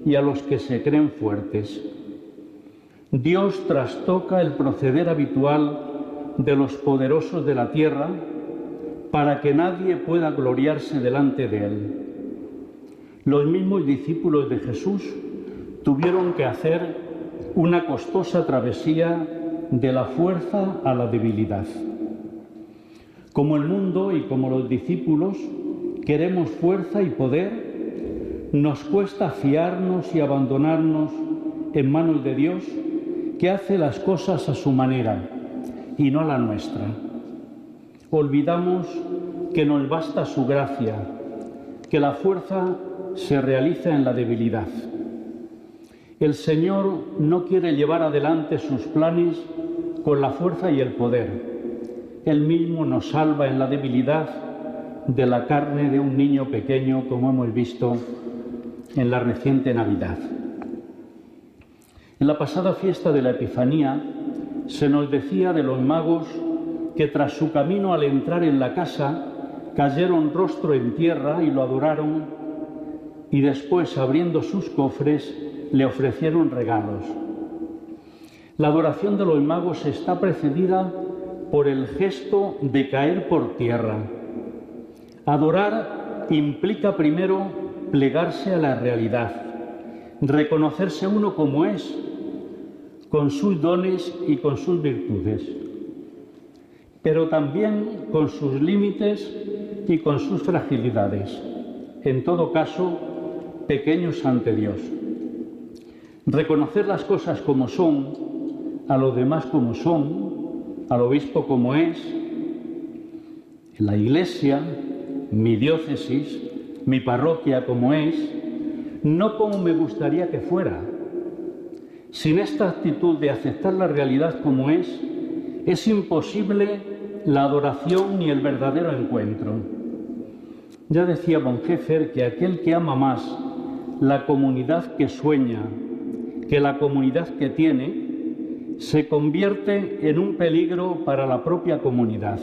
y a los que se creen fuertes. Dios trastoca el proceder habitual de los poderosos de la tierra para que nadie pueda gloriarse delante de él. Los mismos discípulos de Jesús tuvieron que hacer una costosa travesía de la fuerza a la debilidad. Como el mundo y como los discípulos queremos fuerza y poder, nos cuesta fiarnos y abandonarnos en manos de Dios, que hace las cosas a su manera y no a la nuestra. Olvidamos que nos basta su gracia, que la fuerza se realiza en la debilidad. El Señor no quiere llevar adelante sus planes con la fuerza y el poder él mismo nos salva en la debilidad de la carne de un niño pequeño, como hemos visto en la reciente Navidad. En la pasada fiesta de la Epifanía se nos decía de los magos que tras su camino al entrar en la casa cayeron rostro en tierra y lo adoraron y después abriendo sus cofres le ofrecieron regalos. La adoración de los magos está precedida por el gesto de caer por tierra. Adorar implica primero plegarse a la realidad, reconocerse uno como es, con sus dones y con sus virtudes, pero también con sus límites y con sus fragilidades, en todo caso, pequeños ante Dios. Reconocer las cosas como son a los demás como son, al obispo como es, la iglesia, mi diócesis, mi parroquia como es, no como me gustaría que fuera. Sin esta actitud de aceptar la realidad como es, es imposible la adoración ni el verdadero encuentro. Ya decía Bonhoeffer que aquel que ama más la comunidad que sueña que la comunidad que tiene, se convierte en un peligro para la propia comunidad.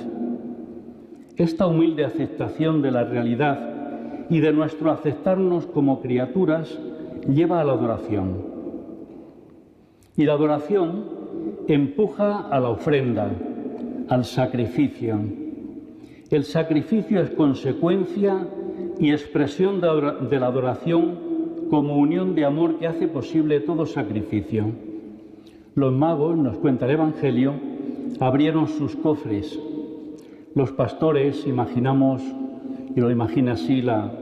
Esta humilde aceptación de la realidad y de nuestro aceptarnos como criaturas lleva a la adoración. Y la adoración empuja a la ofrenda, al sacrificio. El sacrificio es consecuencia y expresión de la adoración como unión de amor que hace posible todo sacrificio. Los magos, nos cuenta el Evangelio, abrieron sus cofres. Los pastores, imaginamos, y lo imagina así la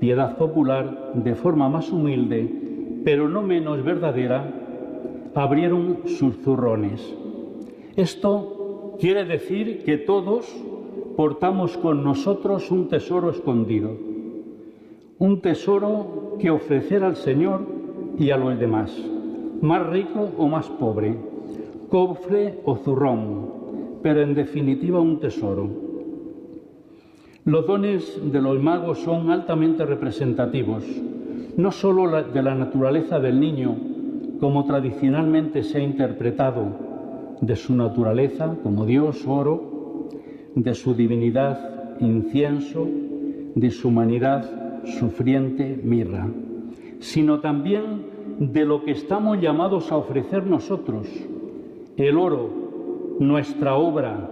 piedad popular, de forma más humilde, pero no menos verdadera, abrieron sus zurrones. Esto quiere decir que todos portamos con nosotros un tesoro escondido, un tesoro que ofrecer al Señor y a los demás más rico o más pobre, cofre o zurrón, pero en definitiva un tesoro. Los dones de los magos son altamente representativos, no sólo de la naturaleza del niño, como tradicionalmente se ha interpretado, de su naturaleza como Dios oro, de su divinidad incienso, de su humanidad sufriente mirra, sino también de lo que estamos llamados a ofrecer nosotros, el oro, nuestra obra,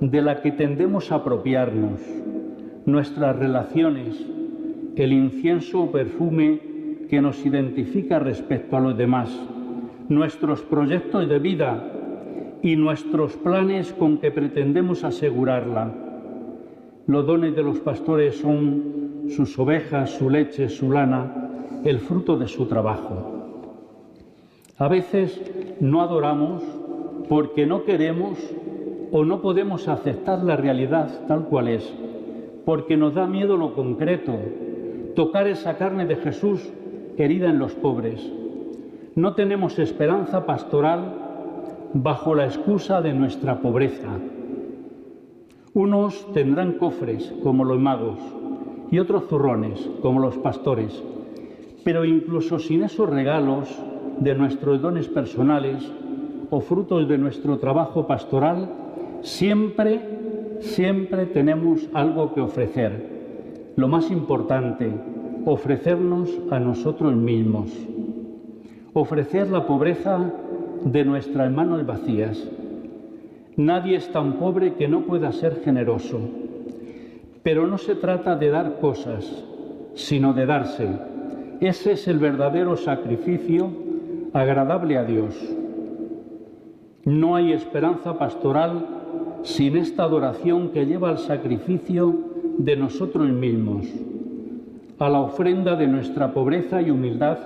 de la que tendemos a apropiarnos, nuestras relaciones, el incienso o perfume que nos identifica respecto a los demás, nuestros proyectos de vida y nuestros planes con que pretendemos asegurarla. Los dones de los pastores son sus ovejas, su leche, su lana, el fruto de su trabajo. A veces no adoramos porque no queremos o no podemos aceptar la realidad tal cual es, porque nos da miedo lo concreto, tocar esa carne de Jesús herida en los pobres. No tenemos esperanza pastoral bajo la excusa de nuestra pobreza. Unos tendrán cofres como los magos y otros zurrones como los pastores pero incluso sin esos regalos de nuestros dones personales o frutos de nuestro trabajo pastoral, siempre, siempre tenemos algo que ofrecer. Lo más importante, ofrecernos a nosotros mismos. Ofrecer la pobreza de nuestras manos vacías. Nadie es tan pobre que no pueda ser generoso. Pero no se trata de dar cosas, sino de darse ese es el verdadero sacrificio agradable a Dios. No hay esperanza pastoral sin esta adoración que lleva al sacrificio de nosotros mismos, a la ofrenda de nuestra pobreza y humildad,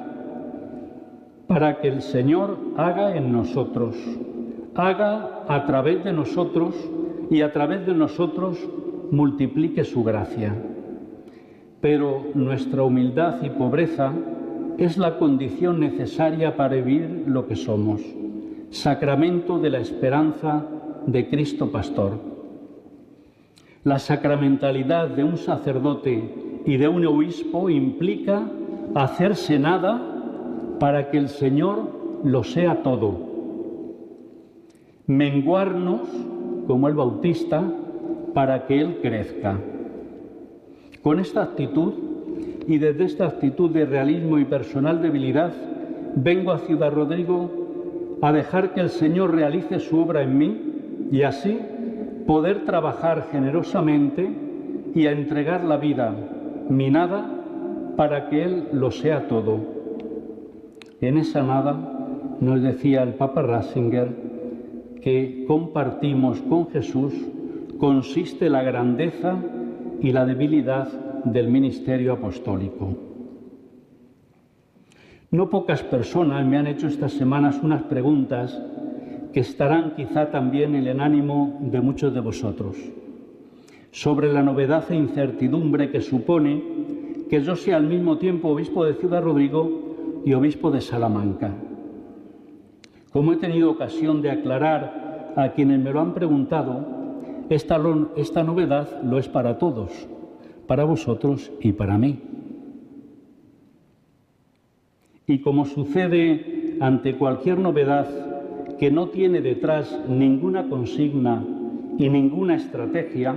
para que el Señor haga en nosotros, haga a través de nosotros y a través de nosotros multiplique su gracia. Pero nuestra humildad y pobreza es la condición necesaria para vivir lo que somos, sacramento de la esperanza de Cristo Pastor. La sacramentalidad de un sacerdote y de un obispo implica hacerse nada para que el Señor lo sea todo. Menguarnos, como el Bautista, para que Él crezca. Con esta actitud y desde esta actitud de realismo y personal debilidad, vengo a Ciudad Rodrigo a dejar que el Señor realice su obra en mí y así poder trabajar generosamente y a entregar la vida, mi nada, para que Él lo sea todo. En esa nada nos decía el Papa Ratzinger que compartimos con Jesús consiste la grandeza y la debilidad del ministerio apostólico. No pocas personas me han hecho estas semanas unas preguntas que estarán quizá también en el ánimo de muchos de vosotros, sobre la novedad e incertidumbre que supone que yo sea al mismo tiempo obispo de Ciudad Rodrigo y obispo de Salamanca. Como he tenido ocasión de aclarar a quienes me lo han preguntado, esta, esta novedad lo es para todos, para vosotros y para mí. Y como sucede ante cualquier novedad que no tiene detrás ninguna consigna y ninguna estrategia,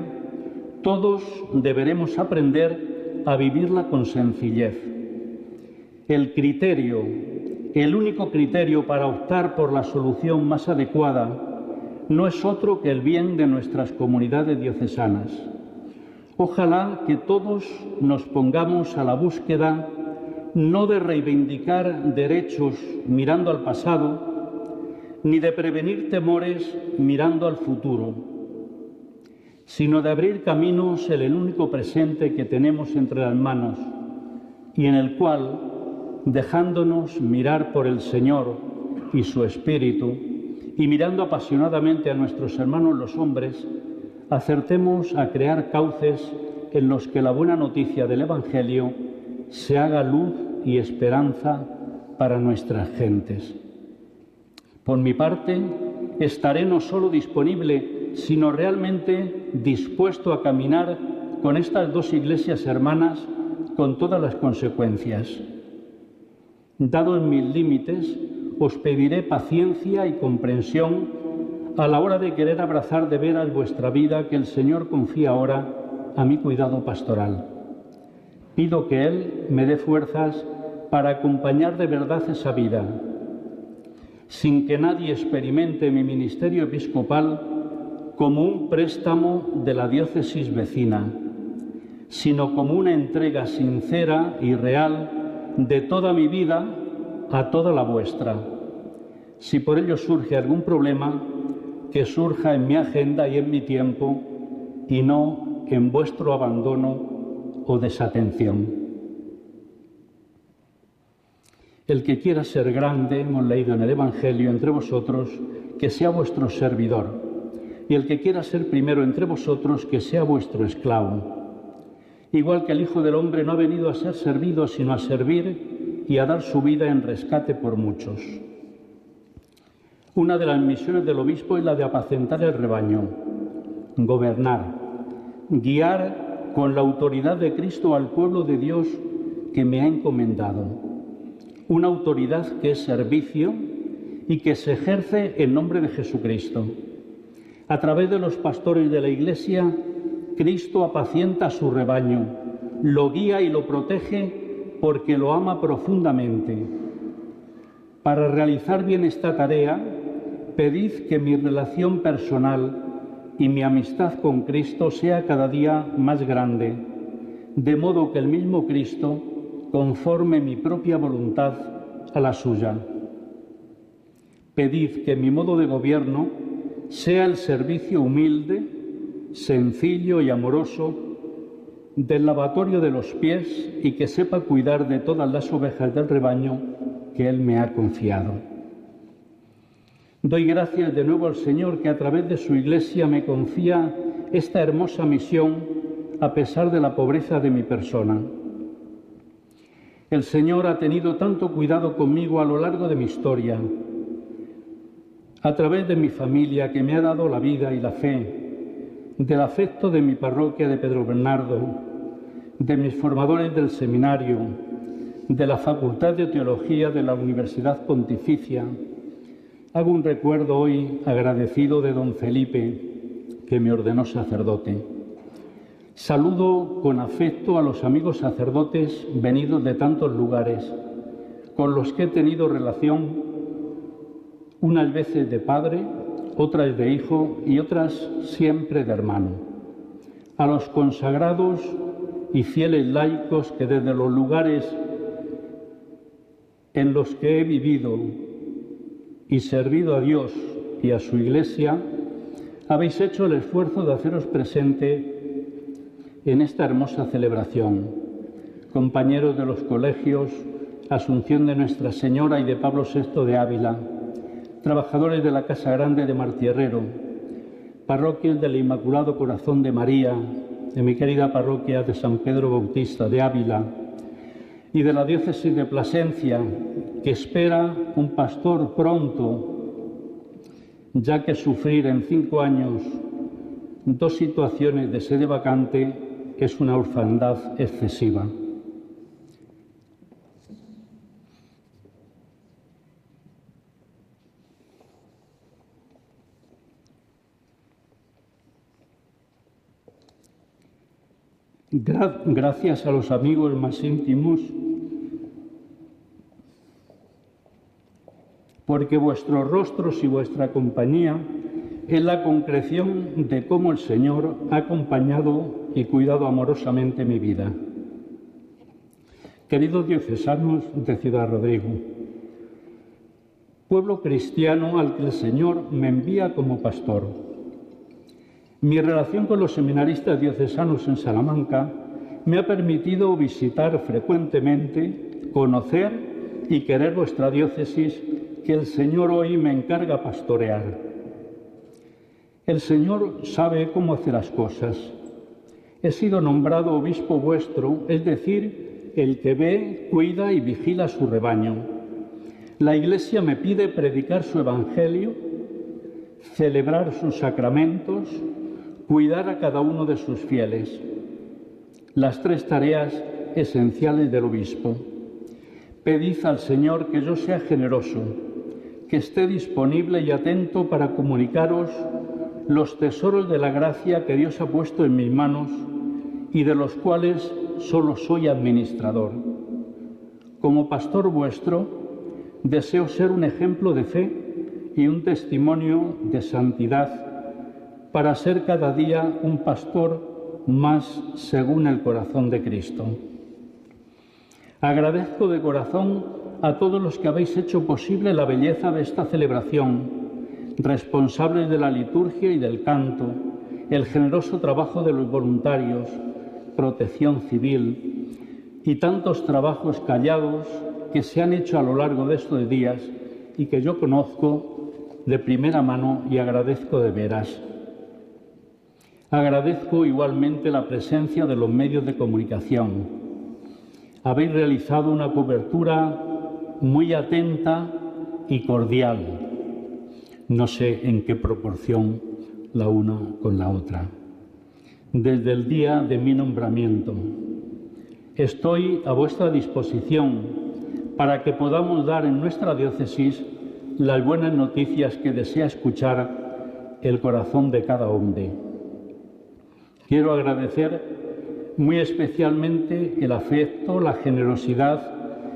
todos deberemos aprender a vivirla con sencillez. El criterio, el único criterio para optar por la solución más adecuada, no es otro que el bien de nuestras comunidades diocesanas. Ojalá que todos nos pongamos a la búsqueda no de reivindicar derechos mirando al pasado, ni de prevenir temores mirando al futuro, sino de abrir caminos en el único presente que tenemos entre las manos y en el cual, dejándonos mirar por el Señor y su Espíritu, y mirando apasionadamente a nuestros hermanos los hombres, acertemos a crear cauces en los que la buena noticia del Evangelio se haga luz y esperanza para nuestras gentes. Por mi parte, estaré no solo disponible, sino realmente dispuesto a caminar con estas dos iglesias hermanas con todas las consecuencias. Dados mis límites, os pediré paciencia y comprensión a la hora de querer abrazar de veras vuestra vida que el Señor confía ahora a mi cuidado pastoral. Pido que Él me dé fuerzas para acompañar de verdad esa vida sin que nadie experimente mi ministerio episcopal como un préstamo de la diócesis vecina, sino como una entrega sincera y real de toda mi vida a toda la vuestra. Si por ello surge algún problema, que surja en mi agenda y en mi tiempo y no en vuestro abandono o desatención. El que quiera ser grande, hemos leído en el Evangelio entre vosotros, que sea vuestro servidor. Y el que quiera ser primero entre vosotros, que sea vuestro esclavo. Igual que el Hijo del Hombre no ha venido a ser servido, sino a servir y a dar su vida en rescate por muchos. Una de las misiones del obispo es la de apacentar el rebaño, gobernar, guiar con la autoridad de Cristo al pueblo de Dios que me ha encomendado una autoridad que es servicio y que se ejerce en nombre de Jesucristo. A través de los pastores de la Iglesia, Cristo apacienta su rebaño, lo guía y lo protege porque lo ama profundamente. Para realizar bien esta tarea, pedid que mi relación personal y mi amistad con Cristo sea cada día más grande, de modo que el mismo Cristo conforme mi propia voluntad a la suya. Pedid que mi modo de gobierno sea el servicio humilde, sencillo y amoroso del lavatorio de los pies y que sepa cuidar de todas las ovejas del rebaño que Él me ha confiado. Doy gracias de nuevo al Señor que a través de su iglesia me confía esta hermosa misión a pesar de la pobreza de mi persona. El Señor ha tenido tanto cuidado conmigo a lo largo de mi historia, a través de mi familia que me ha dado la vida y la fe, del afecto de mi parroquia de Pedro Bernardo, de mis formadores del seminario, de la Facultad de Teología de la Universidad Pontificia. Hago un recuerdo hoy agradecido de don Felipe, que me ordenó sacerdote. Saludo con afecto a los amigos sacerdotes venidos de tantos lugares, con los que he tenido relación unas veces de padre, otras de hijo y otras siempre de hermano. A los consagrados y fieles laicos que desde los lugares en los que he vivido y servido a Dios y a su Iglesia, habéis hecho el esfuerzo de haceros presente en esta hermosa celebración. Compañeros de los colegios Asunción de Nuestra Señora y de Pablo VI de Ávila, trabajadores de la Casa Grande de Martierrero, parroquias del Inmaculado Corazón de María, de mi querida parroquia de San Pedro Bautista de Ávila y de la diócesis de Plasencia, que espera un pastor pronto, ya que sufrir en cinco años dos situaciones de sede vacante es una orfandad excesiva. gracias a los amigos más íntimos, porque vuestros rostros y vuestra compañía es la concreción de cómo el Señor ha acompañado y cuidado amorosamente mi vida. Queridos diocesanos de Ciudad Rodrigo, pueblo cristiano al que el Señor me envía como pastor, mi relación con los seminaristas diocesanos en Salamanca me ha permitido visitar frecuentemente, conocer y querer vuestra diócesis que el Señor hoy me encarga pastorear. El Señor sabe cómo hacer las cosas. He sido nombrado obispo vuestro, es decir, el que ve, cuida y vigila su rebaño. La Iglesia me pide predicar su Evangelio, celebrar sus sacramentos, cuidar a cada uno de sus fieles. Las tres tareas esenciales del obispo. Pedid al Señor que yo sea generoso, que esté disponible y atento para comunicaros los tesoros de la gracia que Dios ha puesto en mis manos y de los cuales solo soy administrador. Como pastor vuestro, deseo ser un ejemplo de fe y un testimonio de santidad para ser cada día un pastor más según el corazón de Cristo. Agradezco de corazón a todos los que habéis hecho posible la belleza de esta celebración, responsables de la liturgia y del canto, el generoso trabajo de los voluntarios, protección civil y tantos trabajos callados que se han hecho a lo largo de estos días y que yo conozco de primera mano y agradezco de veras. Agradezco igualmente la presencia de los medios de comunicación. Habéis realizado una cobertura muy atenta y cordial. No sé en qué proporción la una con la otra. Desde el día de mi nombramiento, estoy a vuestra disposición para que podamos dar en nuestra diócesis las buenas noticias que desea escuchar el corazón de cada hombre. Quiero agradecer muy especialmente el afecto, la generosidad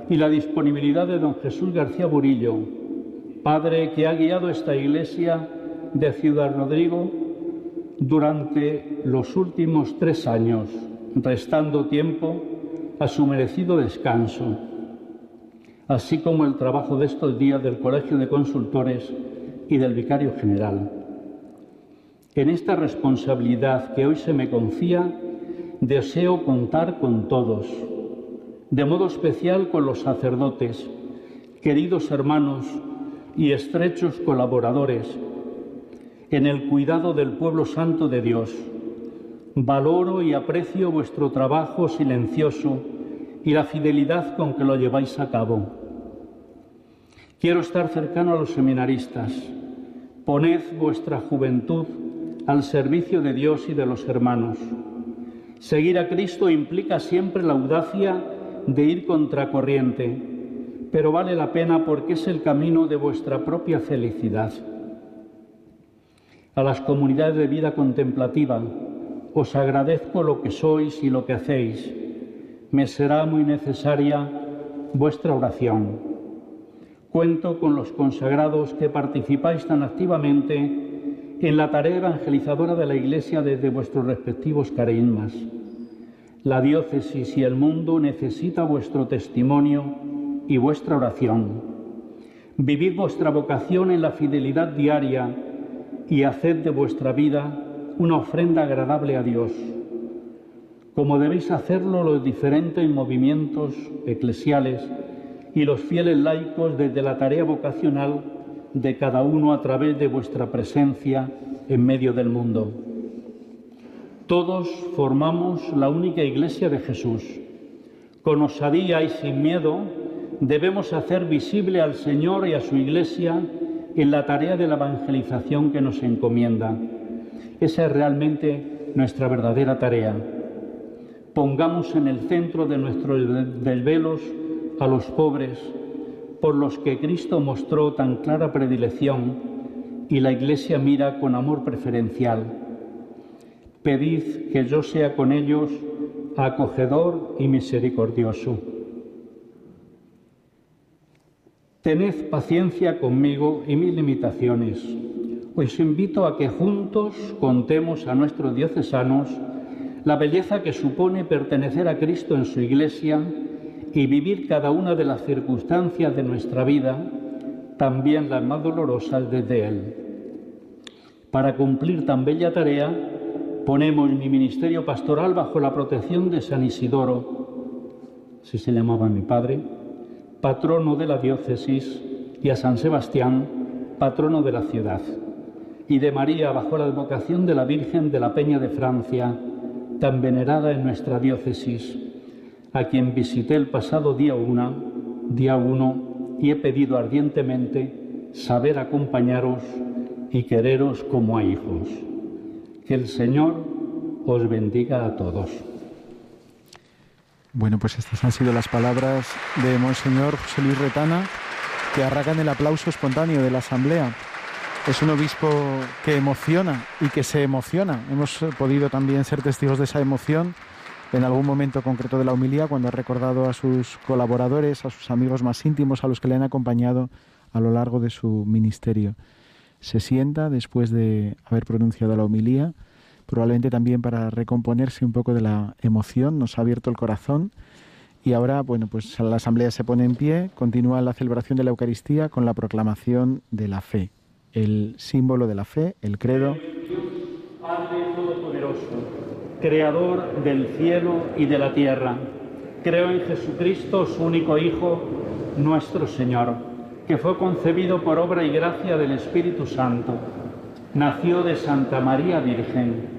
y la disponibilidad de don Jesús García Burillo, padre que ha guiado esta iglesia de Ciudad Rodrigo durante los últimos tres años, restando tiempo a su merecido descanso, así como el trabajo de estos días del Colegio de Consultores y del Vicario General. En esta responsabilidad que hoy se me confía, deseo contar con todos, de modo especial con los sacerdotes, queridos hermanos y estrechos colaboradores, en el cuidado del pueblo santo de Dios. Valoro y aprecio vuestro trabajo silencioso y la fidelidad con que lo lleváis a cabo. Quiero estar cercano a los seminaristas. Poned vuestra juventud al servicio de Dios y de los hermanos. Seguir a Cristo implica siempre la audacia de ir contracorriente, pero vale la pena porque es el camino de vuestra propia felicidad. A las comunidades de vida contemplativa, os agradezco lo que sois y lo que hacéis. Me será muy necesaria vuestra oración. Cuento con los consagrados que participáis tan activamente en la tarea evangelizadora de la Iglesia desde vuestros respectivos carismas. La diócesis y el mundo necesita vuestro testimonio y vuestra oración. Vivid vuestra vocación en la fidelidad diaria y haced de vuestra vida una ofrenda agradable a Dios, como debéis hacerlo los diferentes movimientos eclesiales y los fieles laicos desde la tarea vocacional de cada uno a través de vuestra presencia en medio del mundo. Todos formamos la única iglesia de Jesús. Con osadía y sin miedo debemos hacer visible al Señor y a su iglesia en la tarea de la evangelización que nos encomienda. Esa es realmente nuestra verdadera tarea. Pongamos en el centro de nuestros desvelos a los pobres, por los que Cristo mostró tan clara predilección y la Iglesia mira con amor preferencial. Pedid que yo sea con ellos acogedor y misericordioso. Tened paciencia conmigo y mis limitaciones. Os invito a que juntos contemos a nuestros diocesanos la belleza que supone pertenecer a Cristo en su Iglesia y vivir cada una de las circunstancias de nuestra vida, también las más dolorosas desde Él. Para cumplir tan bella tarea, ponemos mi ministerio pastoral bajo la protección de San Isidoro, si se llamaba mi padre, patrono de la diócesis, y a San Sebastián, patrono de la ciudad, y de María bajo la advocación de la Virgen de la Peña de Francia, tan venerada en nuestra diócesis a quien visité el pasado día 1, día y he pedido ardientemente saber acompañaros y quereros como a hijos. Que el Señor os bendiga a todos. Bueno, pues estas han sido las palabras de Monseñor José Luis Retana, que arrancan el aplauso espontáneo de la Asamblea. Es un obispo que emociona y que se emociona. Hemos podido también ser testigos de esa emoción en algún momento concreto de la humilía cuando ha recordado a sus colaboradores, a sus amigos más íntimos, a los que le han acompañado a lo largo de su ministerio. Se sienta después de haber pronunciado la humilía, probablemente también para recomponerse un poco de la emoción, nos ha abierto el corazón y ahora, bueno, pues la asamblea se pone en pie, continúa la celebración de la Eucaristía con la proclamación de la fe, el símbolo de la fe, el credo creador del cielo y de la tierra. Creo en Jesucristo, su único Hijo, nuestro Señor, que fue concebido por obra y gracia del Espíritu Santo. Nació de Santa María Virgen,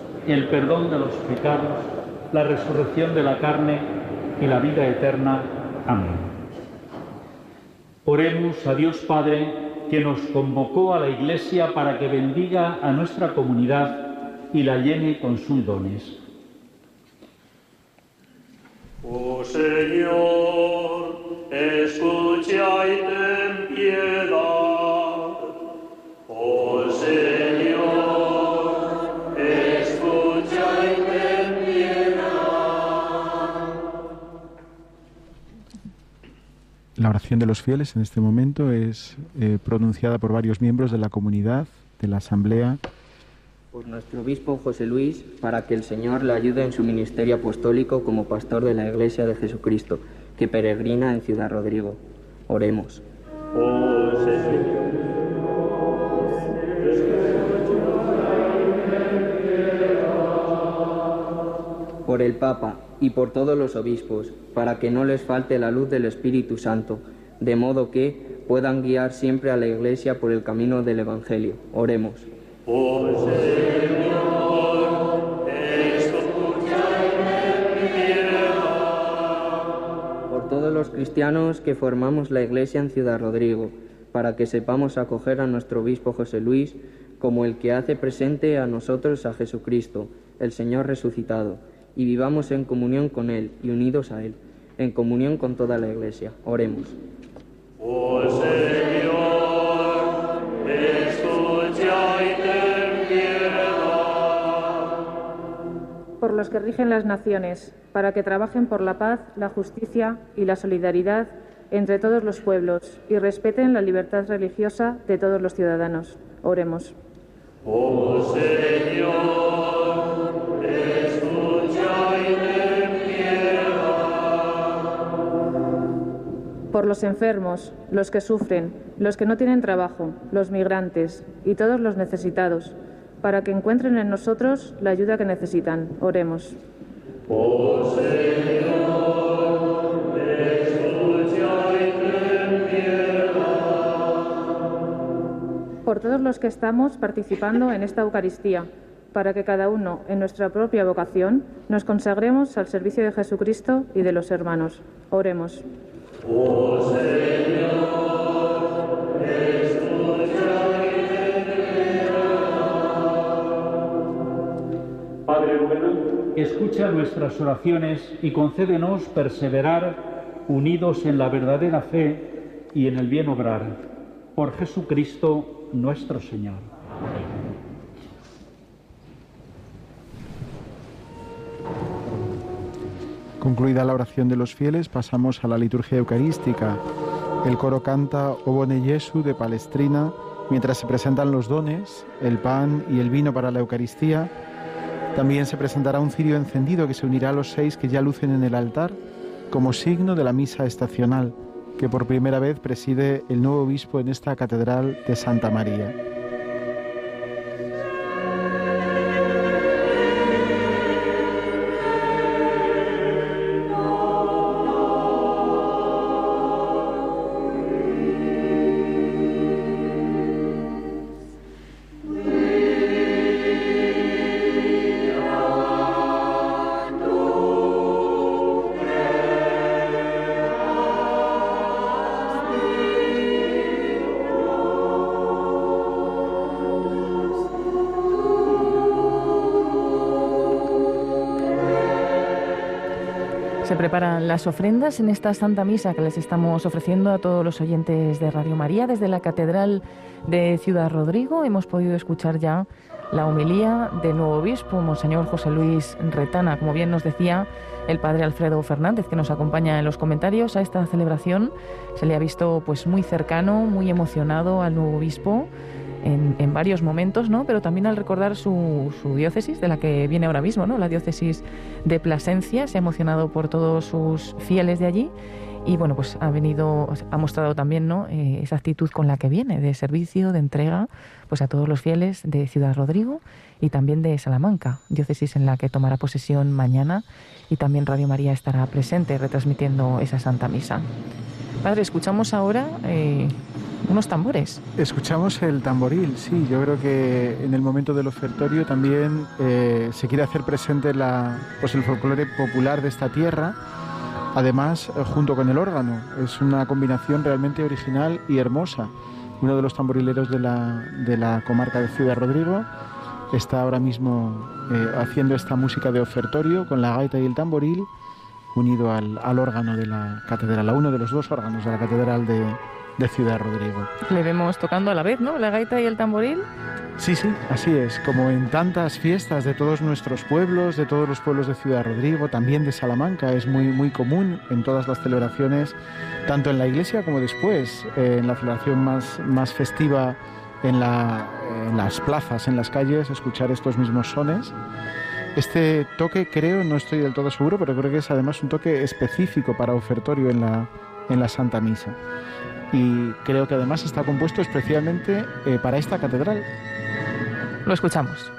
el perdón de los pecados, la resurrección de la carne y la vida eterna. Amén. Oremos a Dios Padre que nos convocó a la Iglesia para que bendiga a nuestra comunidad y la llene con sus dones. Oh Señor, escucha y ten La oración de los fieles en este momento es eh, pronunciada por varios miembros de la comunidad, de la asamblea por nuestro obispo José Luis, para que el Señor le ayude en su ministerio apostólico como pastor de la Iglesia de Jesucristo, que peregrina en Ciudad Rodrigo. Oremos. por el Papa y por todos los obispos, para que no les falte la luz del Espíritu Santo, de modo que puedan guiar siempre a la Iglesia por el camino del Evangelio. Oremos. Señor, por todos los cristianos que formamos la Iglesia en Ciudad Rodrigo, para que sepamos acoger a nuestro obispo José Luis como el que hace presente a nosotros a Jesucristo, el Señor resucitado y vivamos en comunión con Él y unidos a Él, en comunión con toda la Iglesia. Oremos. Oh Señor, escucha y ten piedad. por los que rigen las naciones, para que trabajen por la paz, la justicia y la solidaridad entre todos los pueblos y respeten la libertad religiosa de todos los ciudadanos. Oremos. Oh Señor, Por los enfermos, los que sufren, los que no tienen trabajo, los migrantes y todos los necesitados, para que encuentren en nosotros la ayuda que necesitan. Oremos. Por todos los que estamos participando en esta Eucaristía, para que cada uno, en nuestra propia vocación, nos consagremos al servicio de Jesucristo y de los hermanos. Oremos. Escucha nuestras oraciones y concédenos perseverar unidos en la verdadera fe y en el bien obrar. Por Jesucristo nuestro Señor. Concluida la oración de los fieles, pasamos a la liturgia eucarística. El coro canta O Bone Jesu de Palestrina, mientras se presentan los dones, el pan y el vino para la Eucaristía. También se presentará un cirio encendido que se unirá a los seis que ya lucen en el altar como signo de la misa estacional que por primera vez preside el nuevo obispo en esta catedral de Santa María. Las ofrendas en esta Santa Misa que les estamos ofreciendo a todos los oyentes de Radio María desde la Catedral de Ciudad Rodrigo. Hemos podido escuchar ya la homilía del nuevo obispo, Monseñor José Luis Retana. Como bien nos decía el padre Alfredo Fernández, que nos acompaña en los comentarios a esta celebración, se le ha visto pues muy cercano, muy emocionado al nuevo obispo. En, varios momentos, ¿no? Pero también al recordar su, su, diócesis, de la que viene ahora mismo, ¿no? La diócesis de Plasencia, se ha emocionado por todos sus fieles de allí y bueno, pues ha venido, ha mostrado también, ¿no? Eh, esa actitud con la que viene, de servicio, de entrega, pues a todos los fieles de Ciudad Rodrigo y también de Salamanca, diócesis en la que tomará posesión mañana y también Radio María estará presente retransmitiendo esa Santa Misa. Padre, escuchamos ahora eh, unos tambores. Escuchamos el tamboril, sí. Yo creo que en el momento del ofertorio también eh, se quiere hacer presente la, pues el folclore popular de esta tierra. Además, eh, junto con el órgano, es una combinación realmente original y hermosa. Uno de los tamborileros de la, de la comarca de Ciudad Rodrigo está ahora mismo eh, haciendo esta música de ofertorio con la gaita y el tamboril unido al, al órgano de la catedral, a uno de los dos órganos de la catedral de, de Ciudad Rodrigo. Le vemos tocando a la vez, ¿no? La gaita y el tamboril. Sí, sí, así es. Como en tantas fiestas de todos nuestros pueblos, de todos los pueblos de Ciudad Rodrigo, también de Salamanca, es muy, muy común en todas las celebraciones, tanto en la iglesia como después, eh, en la celebración más, más festiva en, la, en las plazas, en las calles, escuchar estos mismos sones. Este toque creo, no estoy del todo seguro, pero creo que es además un toque específico para ofertorio en la, en la Santa Misa y creo que además está compuesto especialmente eh, para esta catedral. Lo escuchamos.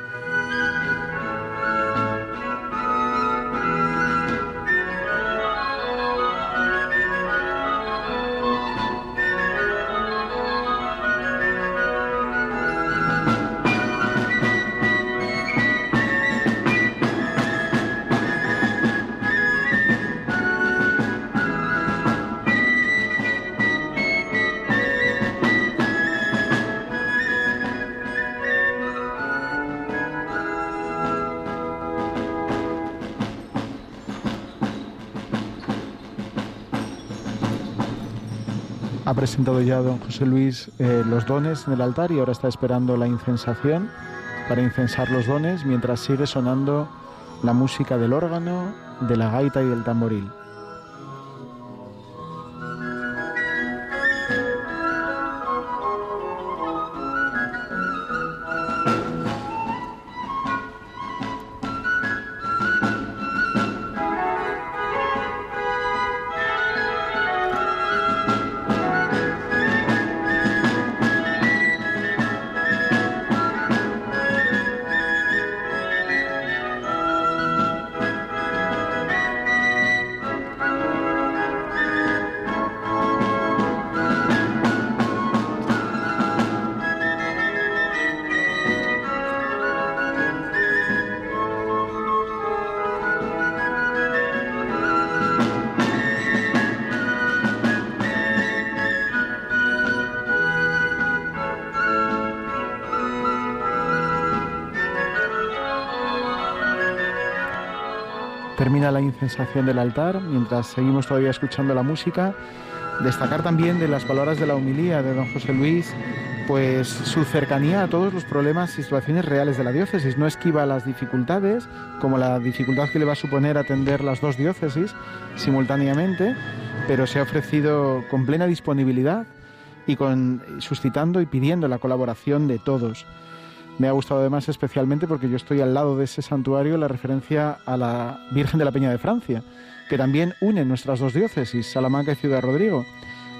Presentado ya don José Luis eh, los dones en el altar y ahora está esperando la incensación para incensar los dones mientras sigue sonando la música del órgano, de la gaita y del tamboril. Incensación del altar mientras seguimos todavía escuchando la música. Destacar también de las palabras de la humilía de don José Luis, pues su cercanía a todos los problemas y situaciones reales de la diócesis. No esquiva las dificultades, como la dificultad que le va a suponer atender las dos diócesis simultáneamente, pero se ha ofrecido con plena disponibilidad y con suscitando y pidiendo la colaboración de todos. Me ha gustado además especialmente porque yo estoy al lado de ese santuario la referencia a la Virgen de la Peña de Francia, que también une nuestras dos diócesis, Salamanca y Ciudad Rodrigo.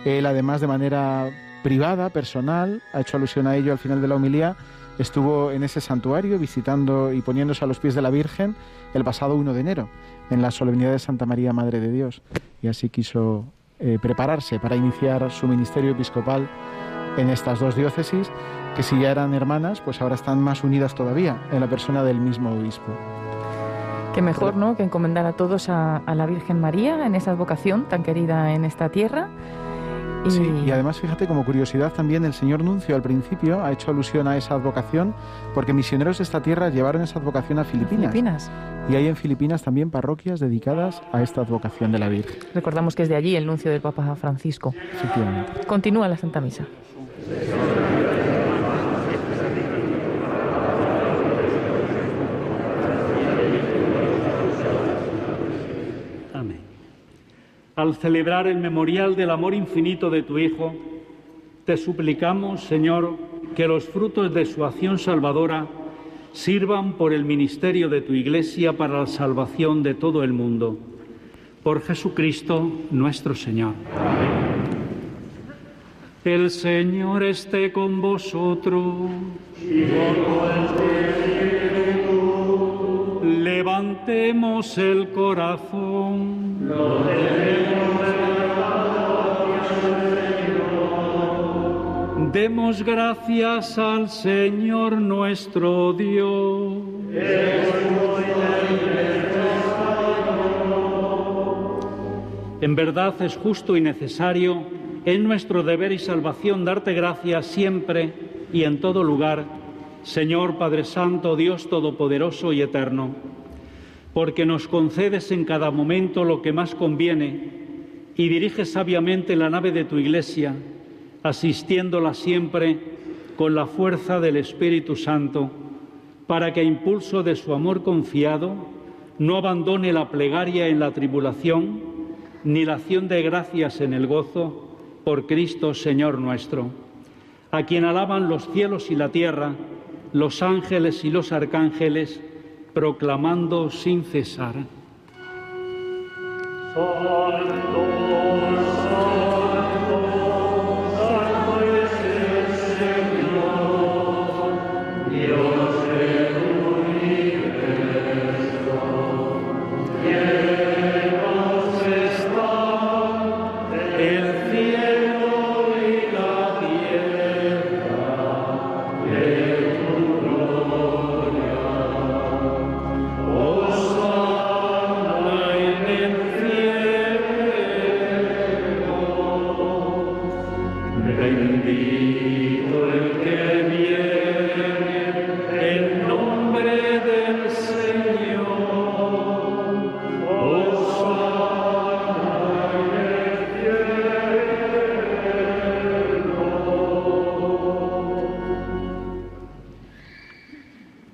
Él además de manera privada, personal, ha hecho alusión a ello al final de la homilía, estuvo en ese santuario visitando y poniéndose a los pies de la Virgen el pasado 1 de enero, en la solemnidad de Santa María Madre de Dios, y así quiso eh, prepararse para iniciar su ministerio episcopal en estas dos diócesis, que si ya eran hermanas, pues ahora están más unidas todavía en la persona del mismo obispo. Qué mejor, ¿no?, que encomendar a todos a, a la Virgen María en esa advocación tan querida en esta tierra. Y... Sí, y además fíjate como curiosidad también el señor Nuncio al principio ha hecho alusión a esa advocación porque misioneros de esta tierra llevaron esa advocación a Filipinas. Filipinas. Y hay en Filipinas también parroquias dedicadas a esta advocación de la Virgen. Recordamos que es de allí el nuncio del Papa Francisco. Efectivamente. Continúa la Santa Misa. Amén. Al celebrar el memorial del amor infinito de tu Hijo, te suplicamos, Señor, que los frutos de su acción salvadora sirvan por el ministerio de tu Iglesia para la salvación de todo el mundo. Por Jesucristo nuestro Señor. El Señor esté con vosotros. Y con tu Levantemos el corazón. Lo tenemos Demos gracias al Señor nuestro Dios. En verdad es justo y necesario, es nuestro deber y salvación darte gracias siempre y en todo lugar, Señor Padre Santo, Dios Todopoderoso y Eterno, porque nos concedes en cada momento lo que más conviene y diriges sabiamente la nave de tu Iglesia, asistiéndola siempre con la fuerza del Espíritu Santo, para que a impulso de su amor confiado no abandone la plegaria en la tribulación, ni la acción de gracias en el gozo, por Cristo Señor nuestro, a quien alaban los cielos y la tierra, los ángeles y los arcángeles, proclamando sin cesar.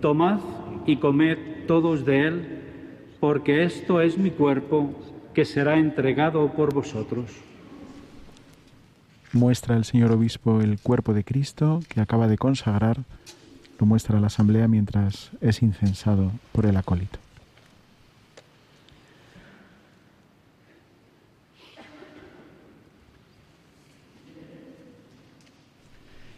Tomad y comed todos de él, porque esto es mi cuerpo que será entregado por vosotros. Muestra el señor obispo el cuerpo de Cristo que acaba de consagrar, lo muestra a la asamblea mientras es incensado por el acólito.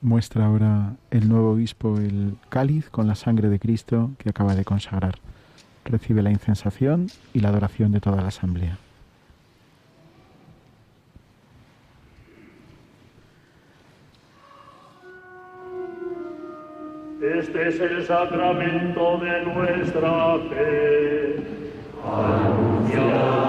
Muestra ahora el nuevo obispo el cáliz con la sangre de Cristo que acaba de consagrar. Recibe la incensación y la adoración de toda la asamblea. Este es el sacramento de nuestra fe. Anunciamos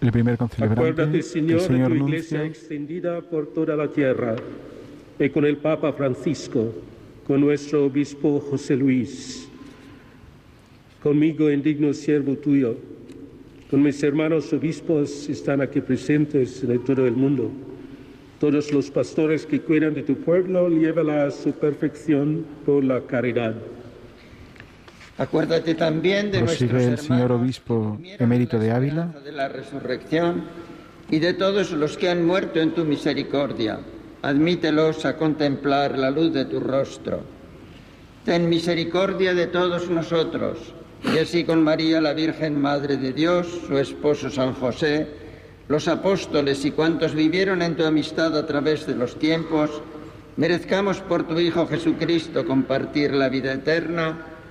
El primer Acuérdate, Señor, de tu iglesia extendida por toda la tierra y con el Papa Francisco, con nuestro obispo José Luis, conmigo, indigno siervo tuyo, con mis hermanos obispos están aquí presentes de todo el mundo. Todos los pastores que cuidan de tu pueblo, llévala a su perfección por la caridad. Acuérdate también de nuestros el señor obispo emérito de Ávila de la resurrección y de todos los que han muerto en tu misericordia. Admítelos a contemplar la luz de tu rostro. Ten misericordia de todos nosotros y así con María la Virgen Madre de Dios, su esposo San José, los apóstoles y cuantos vivieron en tu amistad a través de los tiempos, merezcamos por tu Hijo Jesucristo compartir la vida eterna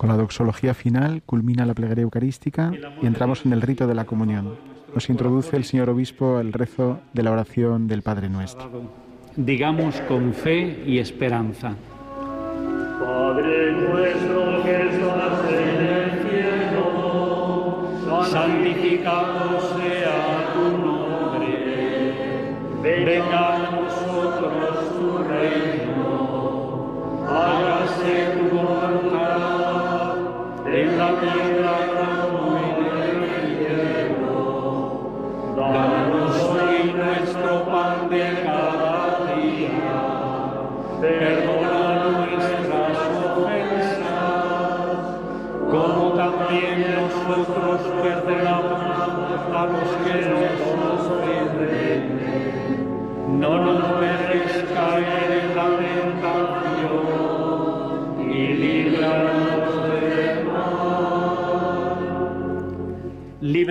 Con la doxología final culmina la plegaria eucarística y entramos en el rito de la comunión. Nos introduce el señor obispo el rezo de la oración del Padre Nuestro. Digamos con fe y esperanza. Padre nuestro que estás en el cielo, santificado sea tu nombre. Venga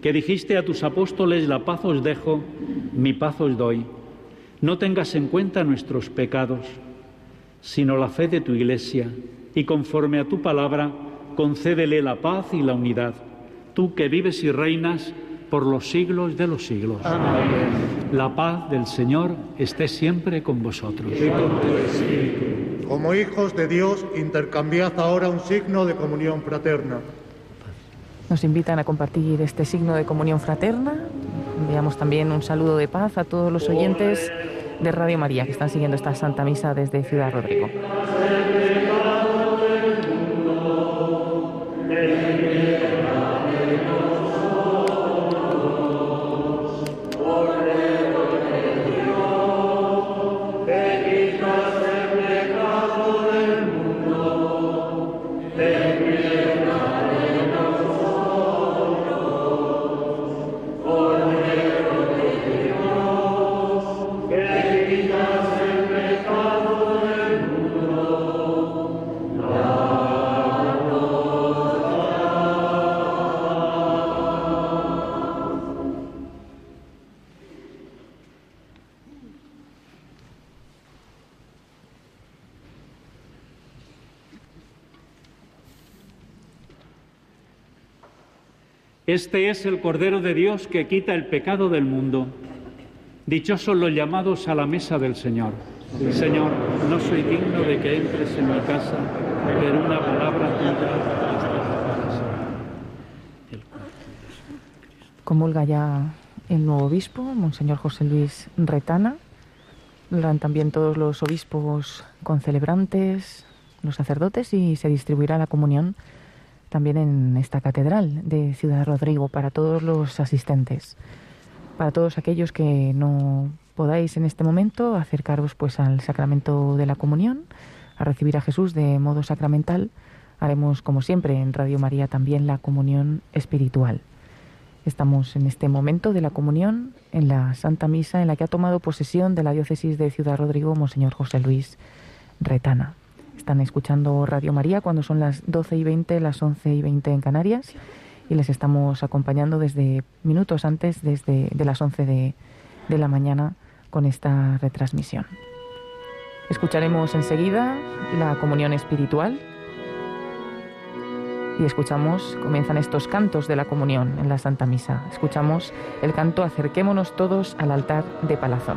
que dijiste a tus apóstoles, la paz os dejo, mi paz os doy. No tengas en cuenta nuestros pecados, sino la fe de tu Iglesia, y conforme a tu palabra, concédele la paz y la unidad. Tú que vives y reinas por los siglos de los siglos. La paz del Señor esté siempre con vosotros. Como hijos de Dios, intercambiad ahora un signo de comunión fraterna. Nos invitan a compartir este signo de comunión fraterna. Enviamos también un saludo de paz a todos los oyentes de Radio María que están siguiendo esta Santa Misa desde Ciudad Rodrigo. Este es el Cordero de Dios que quita el pecado del mundo. Dichosos los llamados a la mesa del Señor. Señor, no soy digno de que entres en mi casa, pero una palabra tuya Comulga ya el nuevo obispo, Monseñor José Luis Retana. También todos los obispos concelebrantes, los sacerdotes y se distribuirá la comunión también en esta catedral de Ciudad Rodrigo para todos los asistentes. Para todos aquellos que no podáis en este momento acercaros pues al sacramento de la comunión, a recibir a Jesús de modo sacramental, haremos como siempre en Radio María también la comunión espiritual. Estamos en este momento de la comunión en la Santa Misa en la que ha tomado posesión de la diócesis de Ciudad Rodrigo Monseñor José Luis Retana. Están escuchando Radio María cuando son las 12 y 20, las 11 y 20 en Canarias y les estamos acompañando desde minutos antes, desde de las 11 de, de la mañana con esta retransmisión. Escucharemos enseguida la comunión espiritual y escuchamos, comienzan estos cantos de la comunión en la Santa Misa. Escuchamos el canto Acerquémonos todos al altar de Palazón.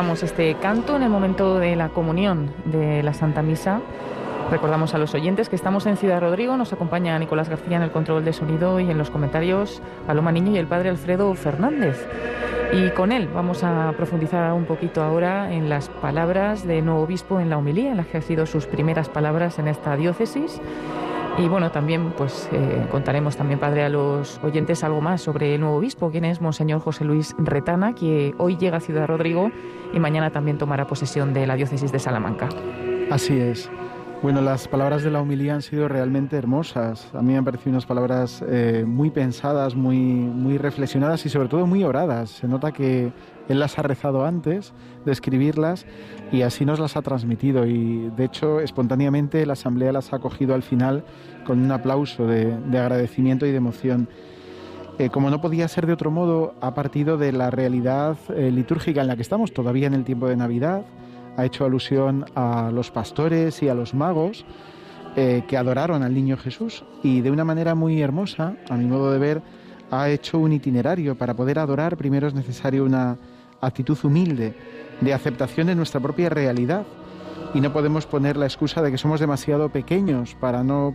Escuchamos este canto en el momento de la comunión de la Santa Misa. Recordamos a los oyentes que estamos en Ciudad Rodrigo, nos acompaña Nicolás García en el control de sonido y en los comentarios Paloma Niño y el padre Alfredo Fernández. Y con él vamos a profundizar un poquito ahora en las palabras de nuevo obispo en la homilía, en las que han sido sus primeras palabras en esta diócesis. Y bueno, también pues eh, contaremos también, padre, a los oyentes algo más sobre el nuevo obispo, quien es Monseñor José Luis Retana, que hoy llega a Ciudad Rodrigo y mañana también tomará posesión de la diócesis de Salamanca. Así es. Bueno, las palabras de la humilía han sido realmente hermosas. A mí me han parecido unas palabras eh, muy pensadas, muy, muy reflexionadas y sobre todo muy oradas. Se nota que él las ha rezado antes de escribirlas y así nos las ha transmitido. Y de hecho, espontáneamente la asamblea las ha acogido al final con un aplauso de, agradecimiento y de emoción. Eh, como no podía ser de otro modo, ha partido de la realidad eh, litúrgica en la que estamos todavía en el tiempo de Navidad ha hecho alusión a los pastores y a los magos eh, que adoraron al niño Jesús y de una manera muy hermosa, a mi modo de ver, ha hecho un itinerario. Para poder adorar primero es necesario una actitud humilde de aceptación de nuestra propia realidad y no podemos poner la excusa de que somos demasiado pequeños para no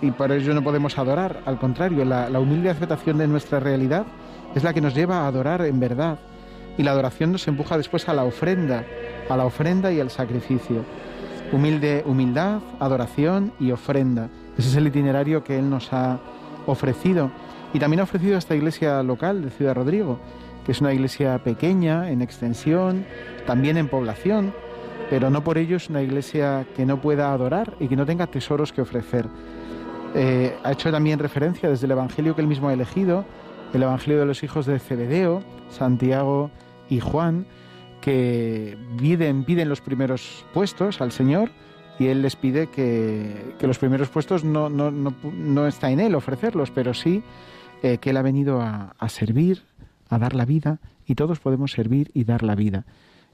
y por ello no podemos adorar. Al contrario, la, la humilde aceptación de nuestra realidad es la que nos lleva a adorar en verdad y la adoración nos empuja después a la ofrenda a la ofrenda y al sacrificio. Humilde, humildad, adoración y ofrenda. Ese es el itinerario que Él nos ha ofrecido. Y también ha ofrecido a esta iglesia local de Ciudad Rodrigo, que es una iglesia pequeña en extensión, también en población, pero no por ello es una iglesia que no pueda adorar y que no tenga tesoros que ofrecer. Eh, ha hecho también referencia desde el Evangelio que él mismo ha elegido, el Evangelio de los hijos de Cebedeo, Santiago y Juan, que piden, los primeros puestos al Señor y Él les pide que, los primeros puestos no, está en Él ofrecerlos, pero sí eh, que Él ha venido a servir, a dar la vida y todos podemos servir y dar la vida.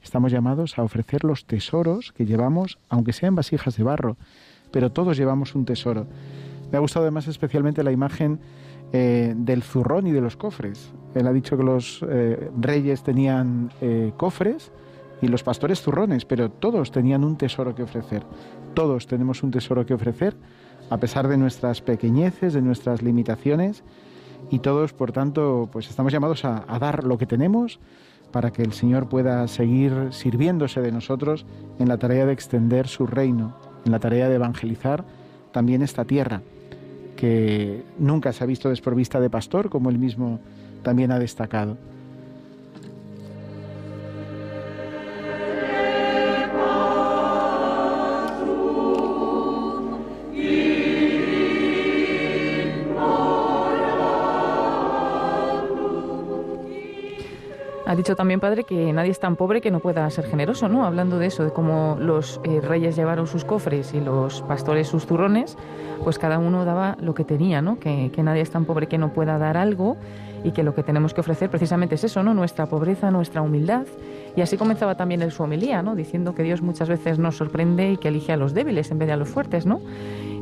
Estamos llamados a ofrecer los tesoros que llevamos, aunque sean vasijas de barro, pero todos llevamos un tesoro. Me ha gustado además especialmente la imagen eh, del zurrón y de los cofres. Él ha dicho que los eh, reyes tenían eh, cofres y los pastores zurrones, pero todos tenían un tesoro que ofrecer. Todos tenemos un tesoro que ofrecer, a pesar de nuestras pequeñeces, de nuestras limitaciones, y todos, por tanto, pues estamos llamados a, a dar lo que tenemos para que el Señor pueda seguir sirviéndose de nosotros en la tarea de extender su reino, en la tarea de evangelizar también esta tierra que nunca se ha visto desprovista de pastor, como él mismo también ha destacado. Dicho también, padre, que nadie es tan pobre que no pueda ser generoso, ¿no? Hablando de eso, de cómo los eh, reyes llevaron sus cofres y los pastores sus turrones, pues cada uno daba lo que tenía, ¿no? Que, nadie es tan pobre que no pueda dar algo y que lo que tenemos que ofrecer precisamente es eso, ¿no? Nuestra pobreza, nuestra humildad. Y así comenzaba también el su homilía, ¿no? Diciendo que Dios muchas veces nos sorprende y que elige a los débiles en vez de a los fuertes, ¿no?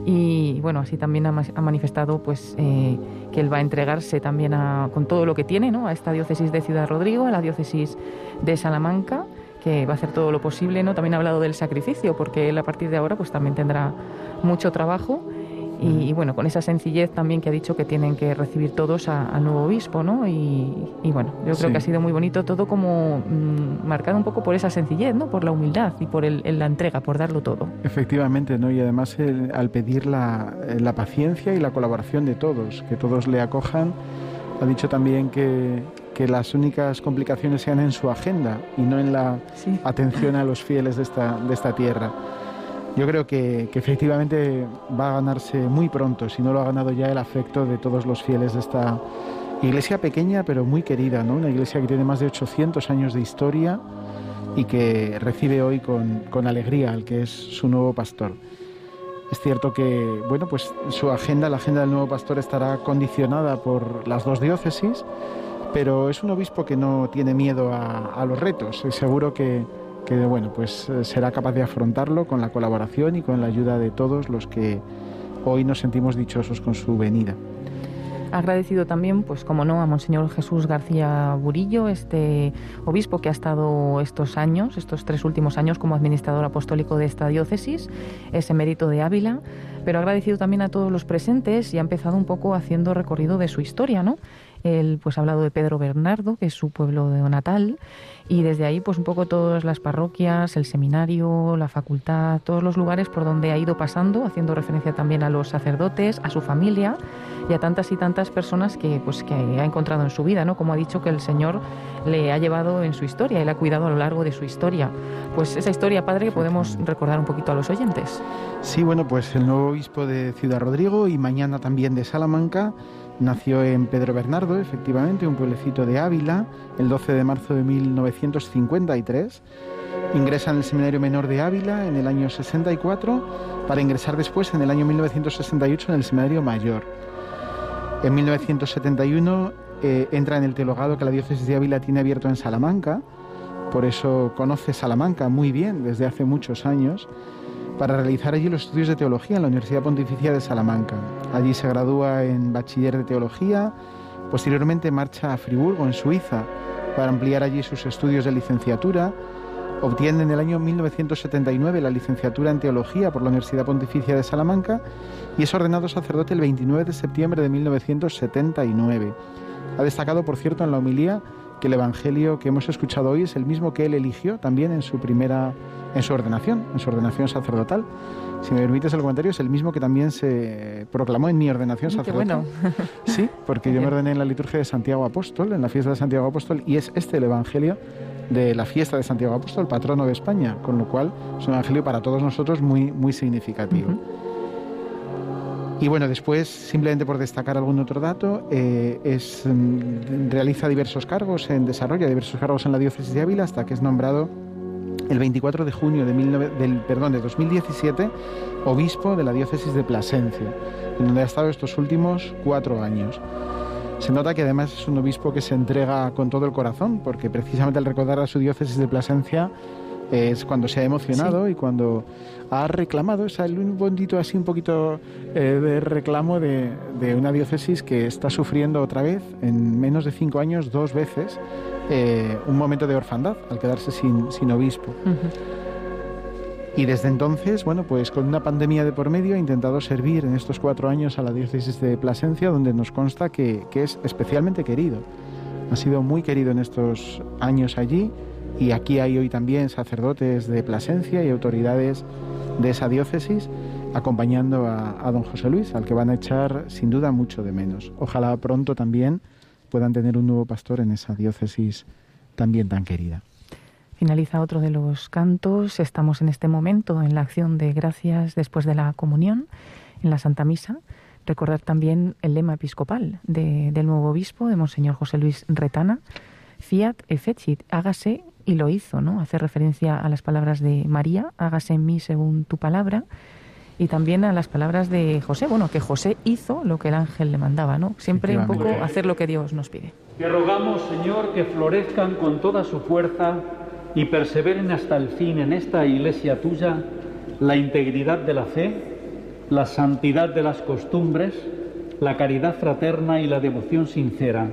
Y bueno, así también ha, manifestado pues eh, que él va a entregarse también con todo lo que tiene ¿no? a esta diócesis de Ciudad Rodrigo, a la diócesis de Salamanca, que va a hacer todo lo posible, ¿no? También ha hablado del sacrificio, porque él a partir de ahora pues también tendrá mucho trabajo y, bueno, con esa sencillez también que ha dicho que tienen que recibir todos al nuevo obispo, ¿no? Y, bueno, yo creo que ha sido muy bonito todo como mm, marcado un poco por esa sencillez, ¿no? Por la humildad y por el, la entrega, por darlo todo. Efectivamente, ¿no? Y además al pedir la, la, paciencia y la colaboración de todos, que todos le acojan, ha dicho también que, que las únicas complicaciones sean en su agenda y no en la atención a los fieles de esta, de esta tierra yo creo que, efectivamente va a ganarse muy pronto, si no lo ha ganado ya el afecto de todos los fieles de esta iglesia pequeña pero muy querida, ¿no? Una iglesia que tiene más de 800 años de historia y que recibe hoy con, alegría al que es su nuevo pastor. Es cierto que, bueno, pues su agenda, la agenda del nuevo pastor estará condicionada por las dos diócesis, pero es un obispo que no tiene miedo a, los retos. Seguro que, que bueno, pues eh, será capaz de afrontarlo con la colaboración y con la ayuda de todos los que hoy nos sentimos dichosos con su venida. Agradecido también, pues como no, a Monseñor Jesús García Burillo, este obispo que ha estado estos años, estos tres últimos años como administrador apostólico de esta diócesis, es emérito de Ávila, pero agradecido también a todos los presentes y ha empezado un poco haciendo recorrido de su historia, ¿no? Él pues ha hablado de Pedro Bernardo, que es su pueblo de natal, y desde ahí pues un poco todas las parroquias, el seminario, la facultad, todos los lugares por donde ha ido pasando, haciendo referencia también a los sacerdotes, a su familia y a tantas y tantas personas que pues que ha encontrado en su vida, ¿no? Como ha dicho que el Señor le ha llevado en su historia le ha cuidado a lo largo de su historia. Pues esa historia, padre, que podemos recordar un poquito a los oyentes. Sí, bueno, pues el nuevo obispo de Ciudad Rodrigo y mañana también de Salamanca Nació en Pedro Bernardo, efectivamente, un pueblecito de Ávila, el 12 de marzo de 1953. Ingresa en el Seminario Menor de Ávila en el año 64 para ingresar después en el año 1968 en el Seminario Mayor. En 1971 eh, entra en el teologado que la diócesis de Ávila tiene abierto en Salamanca, por eso conoce Salamanca muy bien desde hace muchos años para realizar allí los estudios de teología en la Universidad Pontificia de Salamanca. Allí se gradúa en bachiller de teología, posteriormente marcha a Friburgo, en Suiza, para ampliar allí sus estudios de licenciatura. Obtiene en el año 1979 la licenciatura en teología por la Universidad Pontificia de Salamanca y es ordenado sacerdote el 29 de septiembre de 1979. Ha destacado, por cierto, en la homilía que el Evangelio que hemos escuchado hoy es el mismo que él eligió también en su primera en su ordenación, en su ordenación sacerdotal. Si me permites el comentario, es el mismo que también se proclamó en mi ordenación sacerdotal. bueno. Sí, porque yo me ordené en la liturgia de Santiago Apóstol, en la fiesta de Santiago Apóstol, y es este el Evangelio de la fiesta de Santiago Apóstol, patrono de España, con lo cual es un evangelio para todos nosotros muy, muy significativo. Y bueno, después, simplemente por destacar algún otro dato, eh, mm, realiza diversos cargos en desarrollo, diversos cargos en la diócesis de Ávila, hasta que es nombrado el 24 de junio de, del, de 2017 obispo de la diócesis de Plasencia, en donde ha estado estos últimos cuatro años. Se nota que además es un obispo que se entrega con todo el corazón, porque precisamente al recordar a su diócesis de Plasencia es cuando se ha emocionado y cuando ha reclamado, es un bondito así un poquito eh, de reclamo de, una diócesis que está sufriendo otra vez en menos de cinco años dos veces eh, un momento de orfandad al quedarse sin, sin obispo. Y desde entonces, bueno, pues con una pandemia de por medio ha intentado servir en estos cuatro años a la diócesis de Plasencia, donde nos consta que, que es especialmente querido. Ha sido muy querido en estos años allí y aquí hay hoy también sacerdotes de Plasencia y autoridades de esa diócesis acompañando a, don José Luis, al que van a echar sin duda mucho de menos. Ojalá pronto también puedan tener un nuevo pastor en esa diócesis también tan querida. Finaliza otro de los cantos. Estamos en este momento en la acción de gracias después de la comunión, en la Santa Misa. Recordar también el lema episcopal del nuevo obispo, de Monseñor José Luis Retana, Fiat efecit, hágase y lo hizo, ¿no? Hace referencia a las palabras de María, hágase en mí según tu palabra, y también a las palabras de José, bueno, que José hizo lo que el ángel le mandaba, ¿no? Siempre un poco hacer lo que Dios nos pide. Te rogamos, Señor, que florezcan con toda su fuerza y perseveren hasta el fin en esta iglesia tuya la integridad de la fe, la santidad de las costumbres, la caridad fraterna y la devoción sincera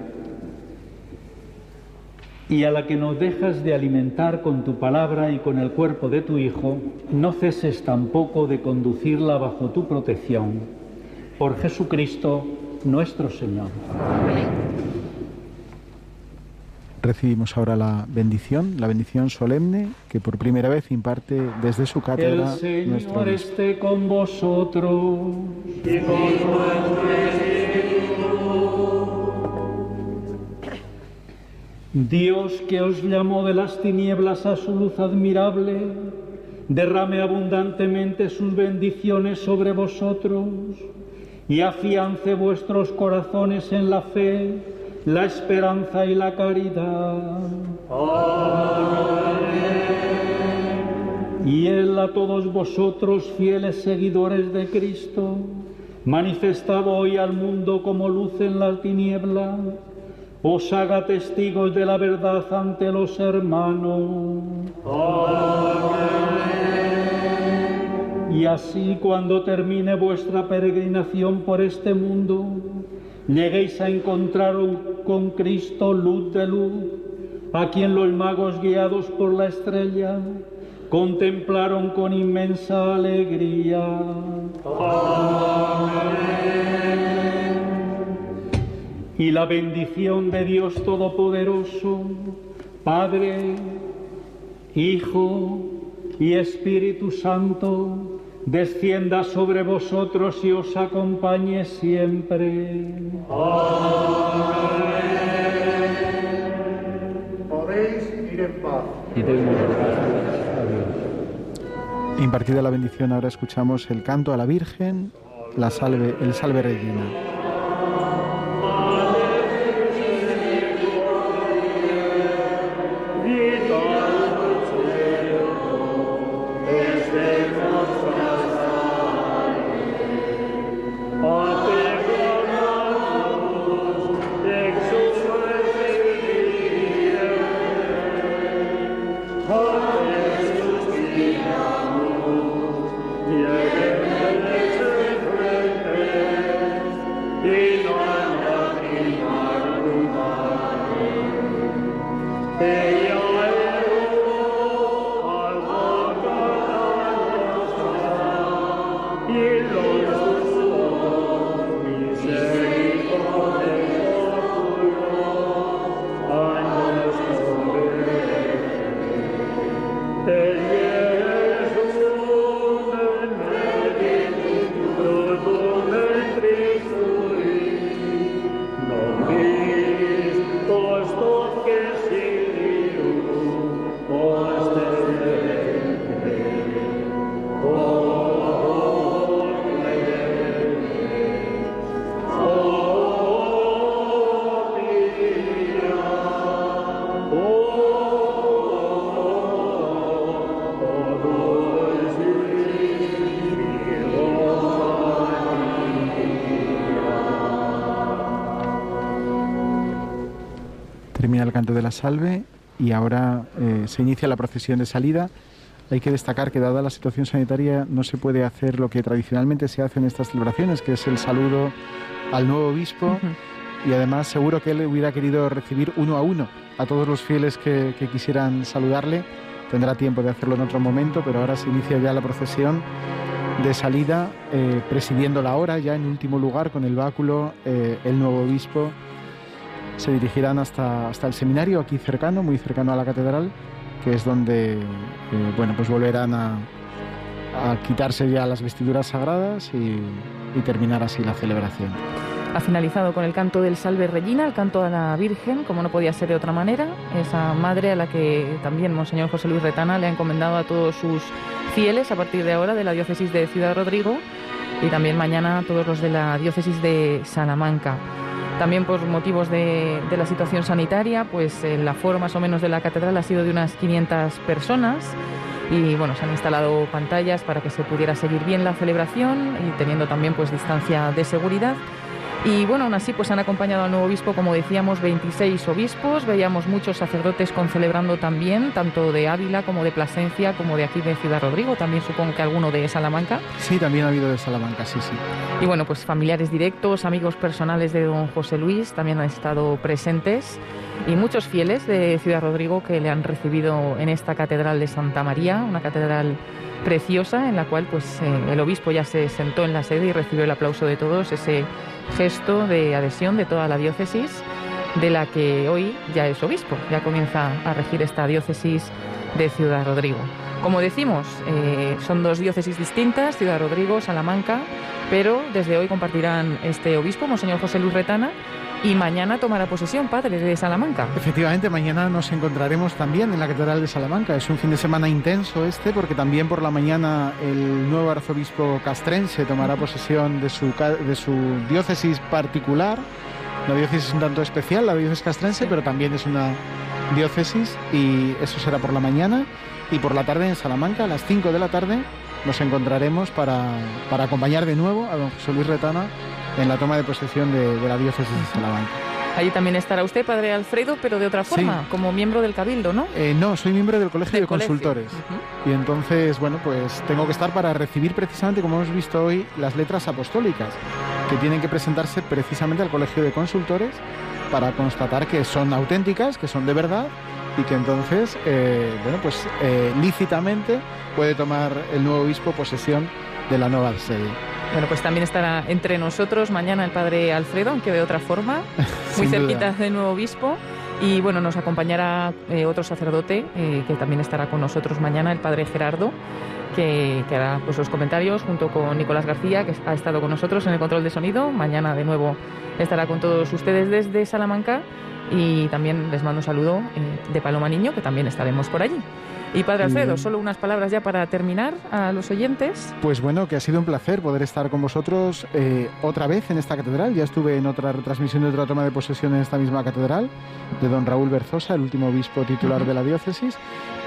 y a la que nos dejas de alimentar con tu palabra y con el cuerpo de tu Hijo, no ceses tampoco de conducirla bajo tu protección. Por Jesucristo nuestro Señor. Recibimos ahora la bendición, la bendición solemne que por primera vez imparte desde su cátedra. El Señor esté con vosotros. Y con Dios que os llamó de las tinieblas a su luz admirable, derrame abundantemente sus bendiciones sobre vosotros y afiance vuestros corazones en la fe, la esperanza y la caridad. Y Él a todos vosotros, fieles seguidores de Cristo, manifestado hoy al mundo como luz en la tiniebla, os haga testigos de la verdad ante los hermanos. Y así cuando termine vuestra peregrinación por este mundo, lleguéis a encontrar con Cristo luz de luz, a quien los magos guiados por la estrella contemplaron con inmensa alegría. Y la bendición de Dios Todopoderoso, Padre, Hijo y Espíritu Santo, descienda sobre vosotros y os acompañe siempre. Podéis ir en paz. Impartida la bendición, ahora escuchamos el canto a la Virgen, la salve, el salve Regina. Salve y ahora eh, se inicia la procesión de salida. Hay que destacar que dada la situación sanitaria no se puede hacer lo que tradicionalmente se hace en estas celebraciones, que es el saludo al nuevo obispo. Y además seguro que él hubiera querido recibir uno a uno a todos los fieles que, que quisieran saludarle. Tendrá tiempo de hacerlo en otro momento, pero ahora se inicia ya la procesión de salida, eh, presidiendo la hora ya en último lugar con el báculo, eh, el nuevo obispo. Se dirigirán hasta, hasta el seminario aquí cercano, muy cercano a la catedral, que es donde eh, bueno, pues volverán a, quitarse ya las vestiduras sagradas y, y terminar así la celebración. Ha finalizado con el canto del Salve Regina, el canto a la Virgen, como no podía ser de otra manera, esa madre a la que también Monseñor José Luis Retana le ha encomendado a todos sus fieles a partir de ahora de la diócesis de Ciudad Rodrigo y también mañana a todos los de la diócesis de Salamanca. También por motivos de, la situación sanitaria, pues el aforo más o menos de la catedral ha sido de unas 500 personas y bueno, se han instalado pantallas para que se pudiera seguir bien la celebración y teniendo también pues distancia de seguridad. Y bueno, aún así pues han acompañado al nuevo obispo, como decíamos, 26 obispos, veíamos muchos sacerdotes concelebrando también, tanto de Ávila como de Plasencia, como de aquí de Ciudad Rodrigo, también supongo que alguno de Salamanca. Sí, también ha habido de Salamanca, sí, sí. Y bueno, pues familiares directos, amigos personales de don José Luis también han estado presentes y muchos fieles de Ciudad Rodrigo que le han recibido en esta catedral de Santa María, una catedral preciosa en la cual pues eh, el obispo ya se sentó en la sede y recibió el aplauso de todos, ese gesto de adhesión de toda la diócesis de la que hoy ya es obispo, ya comienza a regir esta diócesis de Ciudad Rodrigo. Como decimos, eh, son dos diócesis distintas, Ciudad Rodrigo, Salamanca, pero desde hoy compartirán este obispo, Monseñor José Luis Retana, y mañana tomará posesión, padre, de Salamanca. Efectivamente, mañana nos encontraremos también en la Catedral de Salamanca. Es un fin de semana intenso este, porque también por la mañana el nuevo arzobispo castrense tomará posesión de su, de su diócesis particular. La diócesis es un tanto especial, la diócesis castrense, pero también es una diócesis y eso será por la mañana. Y por la tarde en Salamanca, a las 5 de la tarde, nos encontraremos para, para acompañar de nuevo a don José Luis Retana en la toma de posesión de, de la diócesis de Salamanca. Allí también estará usted, padre Alfredo, pero de otra forma, sí. como miembro del Cabildo, ¿no? Eh, no, soy miembro del Colegio de colegio. Consultores. Uh -huh. Y entonces, bueno, pues tengo que estar para recibir precisamente, como hemos visto hoy, las letras apostólicas. que tienen que presentarse precisamente al Colegio de Consultores para constatar que son auténticas, que son de verdad y que entonces, eh, bueno, pues eh, lícitamente puede tomar el nuevo obispo posesión de la nueva sede. Bueno, pues también estará entre nosotros mañana el padre Alfredo, aunque de otra forma, muy cerquita del nuevo obispo. Y bueno, nos acompañará eh, otro sacerdote que también estará con nosotros mañana, el padre Gerardo, que, hará pues, los comentarios junto con Nicolás García, que ha estado con nosotros en el control de sonido. Mañana de nuevo estará con todos ustedes desde Salamanca y también les mando un saludo eh, de Paloma Niño, que también estaremos por allí. Y Padre Alfredo, solo unas palabras ya para terminar a los oyentes. Pues bueno, que ha sido un placer poder estar con vosotros eh, otra vez en esta catedral. Ya estuve en otra retransmisión de otra toma de posesión en esta misma catedral, de don Raúl Berzosa, el último obispo titular de la diócesis.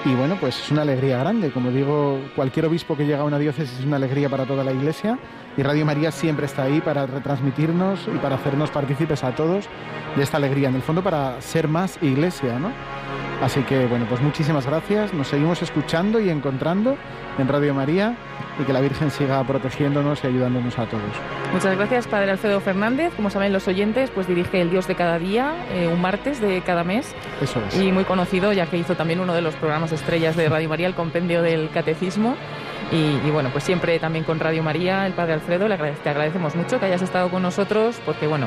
Y bueno, pues es una alegría grande. Como digo, cualquier obispo que llega a una diócesis es una alegría para toda la iglesia. Y Radio María siempre está ahí para retransmitirnos y para hacernos partícipes a todos de esta alegría. En el fondo, para ser más iglesia, ¿no? Así que bueno, pues muchísimas gracias. Nos seguimos escuchando y encontrando en Radio María y que la Virgen siga protegiéndonos y ayudándonos a todos. Muchas gracias, Padre Alfredo Fernández. Como saben los oyentes, pues dirige El Dios de cada día, eh, un martes de cada mes. Eso es. Y muy conocido, ya que hizo también uno de los programas estrellas de Radio María, el Compendio del Catecismo. Y, bueno, pues siempre también con Radio María, el Padre Alfredo, le te agradecemos mucho que hayas estado con nosotros, porque bueno,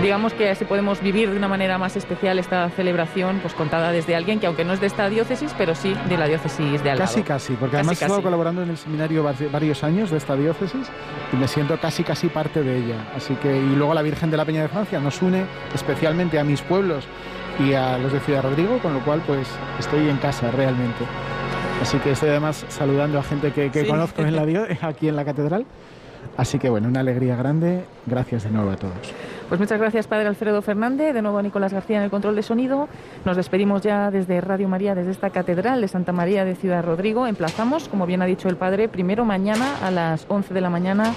digamos que así podemos vivir de una manera más especial esta celebración, pues contada desde alguien que aunque no es de esta diócesis, pero sí de la diócesis de Al Casi, casi, porque además he estado colaborando en el seminario varios años de esta diócesis y me siento casi, casi parte de ella. Así que, y luego la Virgen de la Peña de Francia nos une especialmente a mis pueblos y a los de Ciudad Rodrigo, con lo cual pues estoy en casa realmente. Así que estoy además saludando a gente que, conozco en la, aquí en la catedral. Así que bueno, una alegría grande. Gracias de nuevo a todos. Pues muchas gracias, Padre Alfredo Fernández. De nuevo a Nicolás García en el control de sonido. Nos despedimos ya desde Radio María, desde esta catedral de Santa María de Ciudad Rodrigo. Emplazamos, como bien ha dicho el Padre, primero mañana a las 11 de la mañana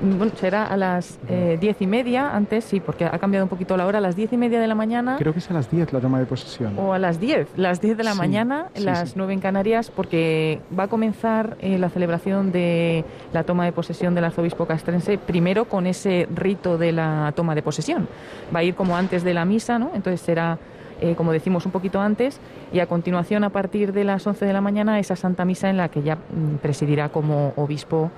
bueno, será a las eh, diez y media, antes sí, porque ha cambiado un poquito la hora, a las diez y media de la mañana. Creo que es a las diez la toma de posesión. O a las diez, las diez de la mañana, las nueve en Canarias, porque va a comenzar eh, la celebración de la toma de posesión del arzobispo castrense, primero con ese rito de la toma de posesión. Va a ir como antes de la misa, ¿no? Entonces será. Eh, como decimos, un poquito antes, y a continuación, a partir de las once de la mañana, esa Santa Misa en la que ya mm, presidirá como obispo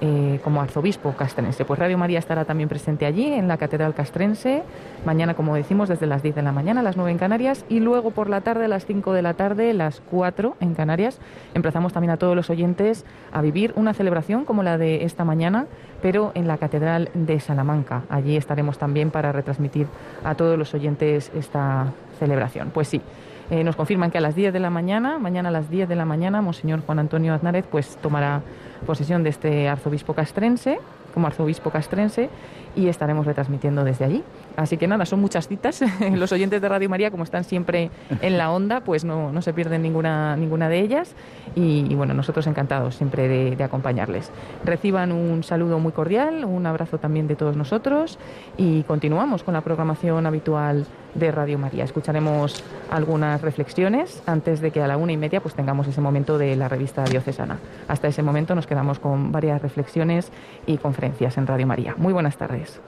eh, como arzobispo castrense. Pues Radio María estará también presente allí, en la Catedral Castrense, mañana, como decimos, desde las 10 de la mañana, a las 9 en Canarias, y luego por la tarde, a las 5 de la tarde, las 4 en Canarias. Emplazamos también a todos los oyentes a vivir una celebración como la de esta mañana, pero en la Catedral de Salamanca. Allí estaremos también para retransmitir a todos los oyentes esta celebración. Pues sí. Eh, nos confirman que a las 10 de la mañana, mañana a las 10 de la mañana, Monseñor Juan Antonio Aznárez pues tomará posesión de este arzobispo castrense, como arzobispo castrense, y estaremos retransmitiendo desde allí. Así que nada, son muchas citas. Los oyentes de Radio María, como están siempre en la onda, pues no, no se pierden ninguna, ninguna de ellas. Y, bueno, nosotros encantados siempre de, de, acompañarles. Reciban un saludo muy cordial, un abrazo también de todos nosotros y continuamos con la programación habitual de Radio María. Escucharemos algunas reflexiones antes de que a la una y media pues tengamos ese momento de la revista diocesana. Hasta ese momento nos quedamos con varias reflexiones y conferencias en Radio María. Muy buenas tardes.